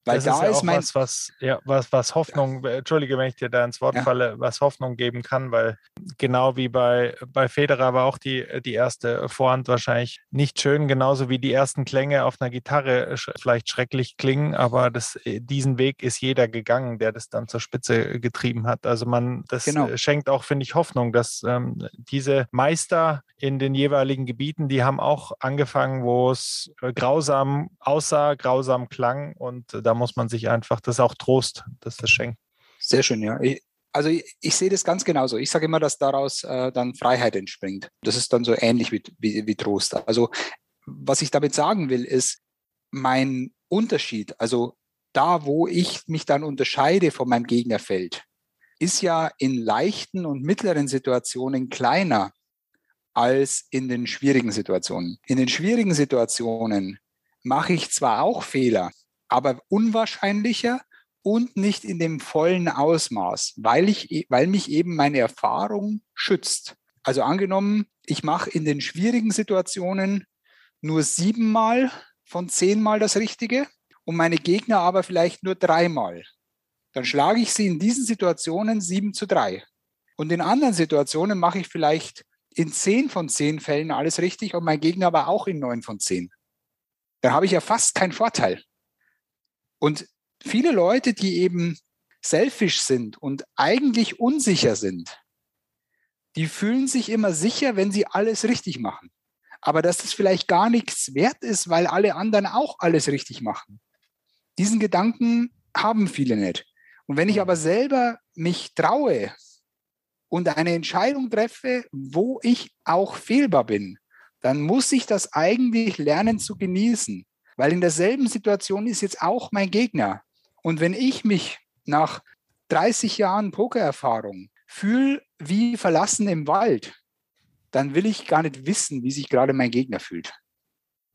Weil das da ist, ja ist mein was, was, ja, was, was Hoffnung, ja. entschuldige, wenn ich dir da ins Wort ja. falle, was Hoffnung geben kann, weil genau wie bei, bei Federer war auch die, die erste Vorhand wahrscheinlich nicht schön, genauso wie die ersten Klänge auf einer Gitarre vielleicht schrecklich klingen, aber das, äh, diesen Weg ist jeder gegangen, der das dann zur Spitze getrieben hat. Also man, das genau. schenkt auch, finde ich, Hoffnung, dass ähm, diese Meister in den jeweiligen Gebieten, die haben auch angefangen, wo es äh, grausam aussah, grausam klang und da muss man sich einfach, das ist auch Trost, dass das schenkt. Sehr schön, ja. Ich, also ich, ich, sehe das ganz genauso. Ich sage immer, dass daraus äh, dann Freiheit entspringt. Das ist dann so ähnlich wie, wie, wie Trost. Also was ich damit sagen will, ist, mein Unterschied, also da, wo ich mich dann unterscheide von meinem Gegnerfeld, ist ja in leichten und mittleren Situationen kleiner als in den schwierigen Situationen. In den schwierigen Situationen mache ich zwar auch Fehler, aber unwahrscheinlicher und nicht in dem vollen Ausmaß, weil, ich, e, weil mich eben meine Erfahrung schützt. Also angenommen, ich mache in den schwierigen Situationen nur siebenmal von zehnmal das Richtige und meine Gegner aber vielleicht nur dreimal. Dann schlage ich sie in diesen Situationen sieben zu drei. Und in anderen Situationen mache ich vielleicht in zehn von zehn Fällen alles richtig und mein Gegner aber auch in neun von zehn. Dann habe ich ja fast keinen Vorteil. Und viele Leute, die eben selfish sind und eigentlich unsicher sind, die fühlen sich immer sicher, wenn sie alles richtig machen. Aber dass das vielleicht gar nichts wert ist, weil alle anderen auch alles richtig machen. Diesen Gedanken haben viele nicht. Und wenn ich aber selber mich traue und eine Entscheidung treffe, wo ich auch fehlbar bin, dann muss ich das eigentlich lernen zu genießen. Weil in derselben Situation ist jetzt auch mein Gegner. Und wenn ich mich nach 30 Jahren Pokererfahrung fühle wie verlassen im Wald, dann will ich gar nicht wissen, wie sich gerade mein Gegner fühlt.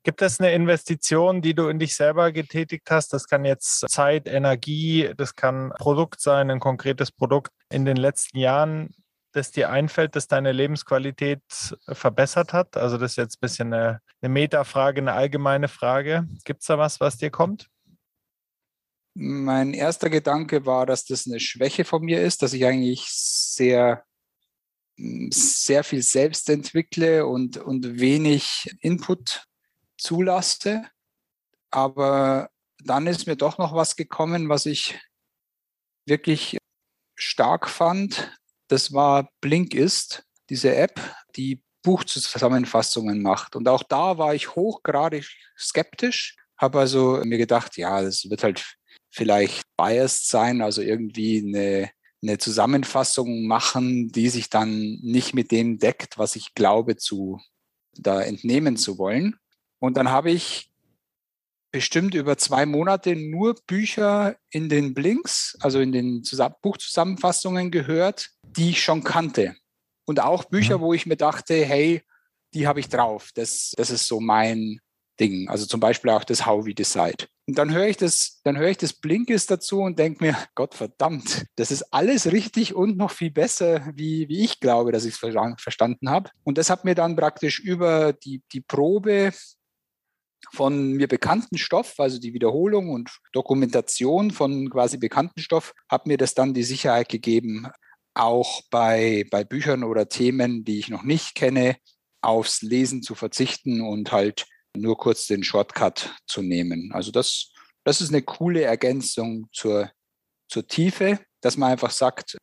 Gibt es eine Investition, die du in dich selber getätigt hast? Das kann jetzt Zeit, Energie, das kann Produkt sein, ein konkretes Produkt in den letzten Jahren, das dir einfällt, das deine Lebensqualität verbessert hat? Also das ist jetzt ein bisschen eine, eine Metafrage, eine allgemeine Frage. Gibt es da was, was dir kommt? Mein erster Gedanke war, dass das eine Schwäche von mir ist, dass ich eigentlich sehr, sehr viel selbst entwickle und, und wenig Input zulasse. Aber dann ist mir doch noch was gekommen, was ich wirklich stark fand das war Blinkist, diese App, die Buchzusammenfassungen macht. Und auch da war ich hochgradig skeptisch, habe also mir gedacht, ja, das wird halt vielleicht biased sein, also irgendwie eine, eine Zusammenfassung machen, die sich dann nicht mit dem deckt, was ich glaube zu da entnehmen zu wollen. Und dann habe ich bestimmt über zwei Monate nur Bücher in den Blinks, also in den Buchzusammenfassungen gehört, die ich schon kannte. Und auch Bücher, mhm. wo ich mir dachte, hey, die habe ich drauf. Das, das ist so mein Ding. Also zum Beispiel auch das How We Decide. Und dann höre ich das, dann höre ich das Blinkist dazu und denke mir, Gott verdammt, das ist alles richtig und noch viel besser, wie, wie ich glaube, dass ich es verstanden habe. Und das hat mir dann praktisch über die, die Probe von mir bekannten Stoff, also die Wiederholung und Dokumentation von quasi bekannten Stoff, hat mir das dann die Sicherheit gegeben, auch bei, bei Büchern oder Themen, die ich noch nicht kenne, aufs Lesen zu verzichten und halt nur kurz den Shortcut zu nehmen. Also das, das ist eine coole Ergänzung zur, zur Tiefe, dass man einfach sagt,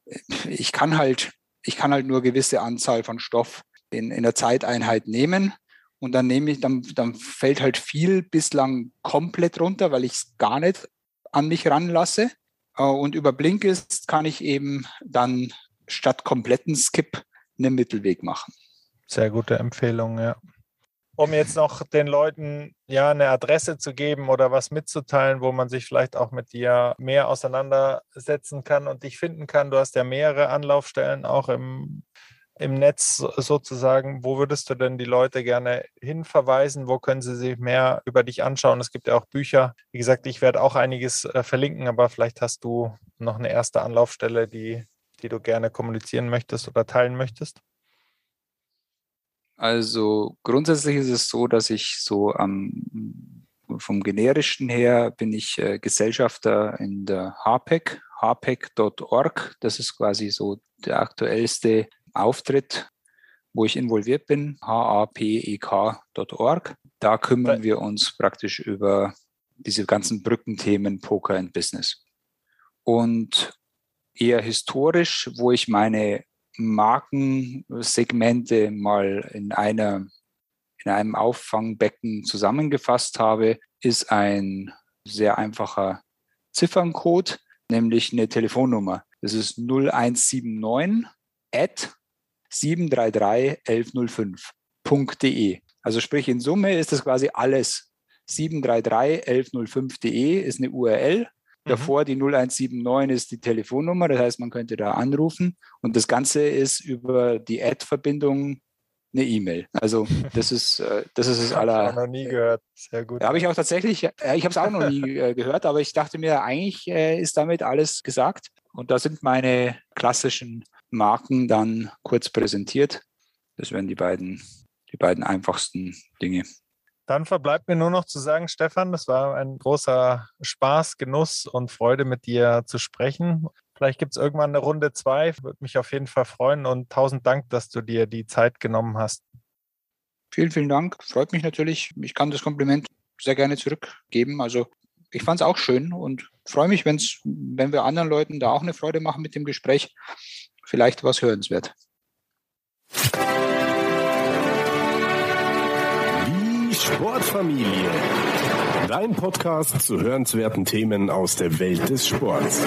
ich kann halt, ich kann halt nur gewisse Anzahl von Stoff in, in der Zeiteinheit nehmen. Und dann nehme ich, dann, dann fällt halt viel bislang komplett runter, weil ich es gar nicht an mich ranlasse. Äh, und über Blinkist kann ich eben dann statt kompletten Skip einen Mittelweg machen. Sehr gute Empfehlung, ja. Um jetzt noch den Leuten ja eine Adresse zu geben oder was mitzuteilen, wo man sich vielleicht auch mit dir mehr auseinandersetzen kann und dich finden kann. Du hast ja mehrere Anlaufstellen auch im, im Netz sozusagen. Wo würdest du denn die Leute gerne hinverweisen? Wo können sie sich mehr über dich anschauen? Es gibt ja auch Bücher. Wie gesagt, ich werde auch einiges äh, verlinken, aber vielleicht hast du noch eine erste Anlaufstelle, die, die du gerne kommunizieren möchtest oder teilen möchtest. Also grundsätzlich ist es so, dass ich so am vom generischen her bin ich äh, Gesellschafter in der HPEC, hpec.org. Das ist quasi so der aktuellste Auftritt, wo ich involviert bin, hapek.org. Da kümmern wir uns praktisch über diese ganzen Brückenthemen Poker and Business. Und eher historisch, wo ich meine Markensegmente mal in, einer, in einem Auffangbecken zusammengefasst habe, ist ein sehr einfacher Zifferncode, nämlich eine Telefonnummer. Das ist 0179 at 733 1105.de. Also sprich in Summe ist das quasi alles. 733 1105.de ist eine URL Mhm. Davor die 0179 ist die Telefonnummer, das heißt, man könnte da anrufen. Und das Ganze ist über die Ad-Verbindung eine E-Mail. Also das ist äh, das ist es aller. Habe ich auch noch nie gehört. Sehr gut. Habe ich auch tatsächlich. Äh, ich habe es auch noch nie äh, gehört, aber ich dachte mir, eigentlich ist damit alles gesagt. Und da sind meine klassischen Marken dann kurz präsentiert. Das wären die beiden die beiden einfachsten Dinge. Dann verbleibt mir nur noch zu sagen, Stefan, das war ein großer Spaß, Genuss und Freude, mit dir zu sprechen. Vielleicht gibt es irgendwann eine Runde zwei. Würde mich auf jeden Fall freuen und tausend Dank, dass du dir die Zeit genommen hast. Vielen, vielen Dank. Freut mich natürlich. Ich kann das Kompliment sehr gerne zurückgeben. Also ich fand es auch schön und freue mich, wenn's, wenn wir anderen Leuten da auch eine Freude machen mit dem Gespräch. Vielleicht was hörenswert. Sportfamilie. Dein Podcast zu hörenswerten Themen aus der Welt des Sports.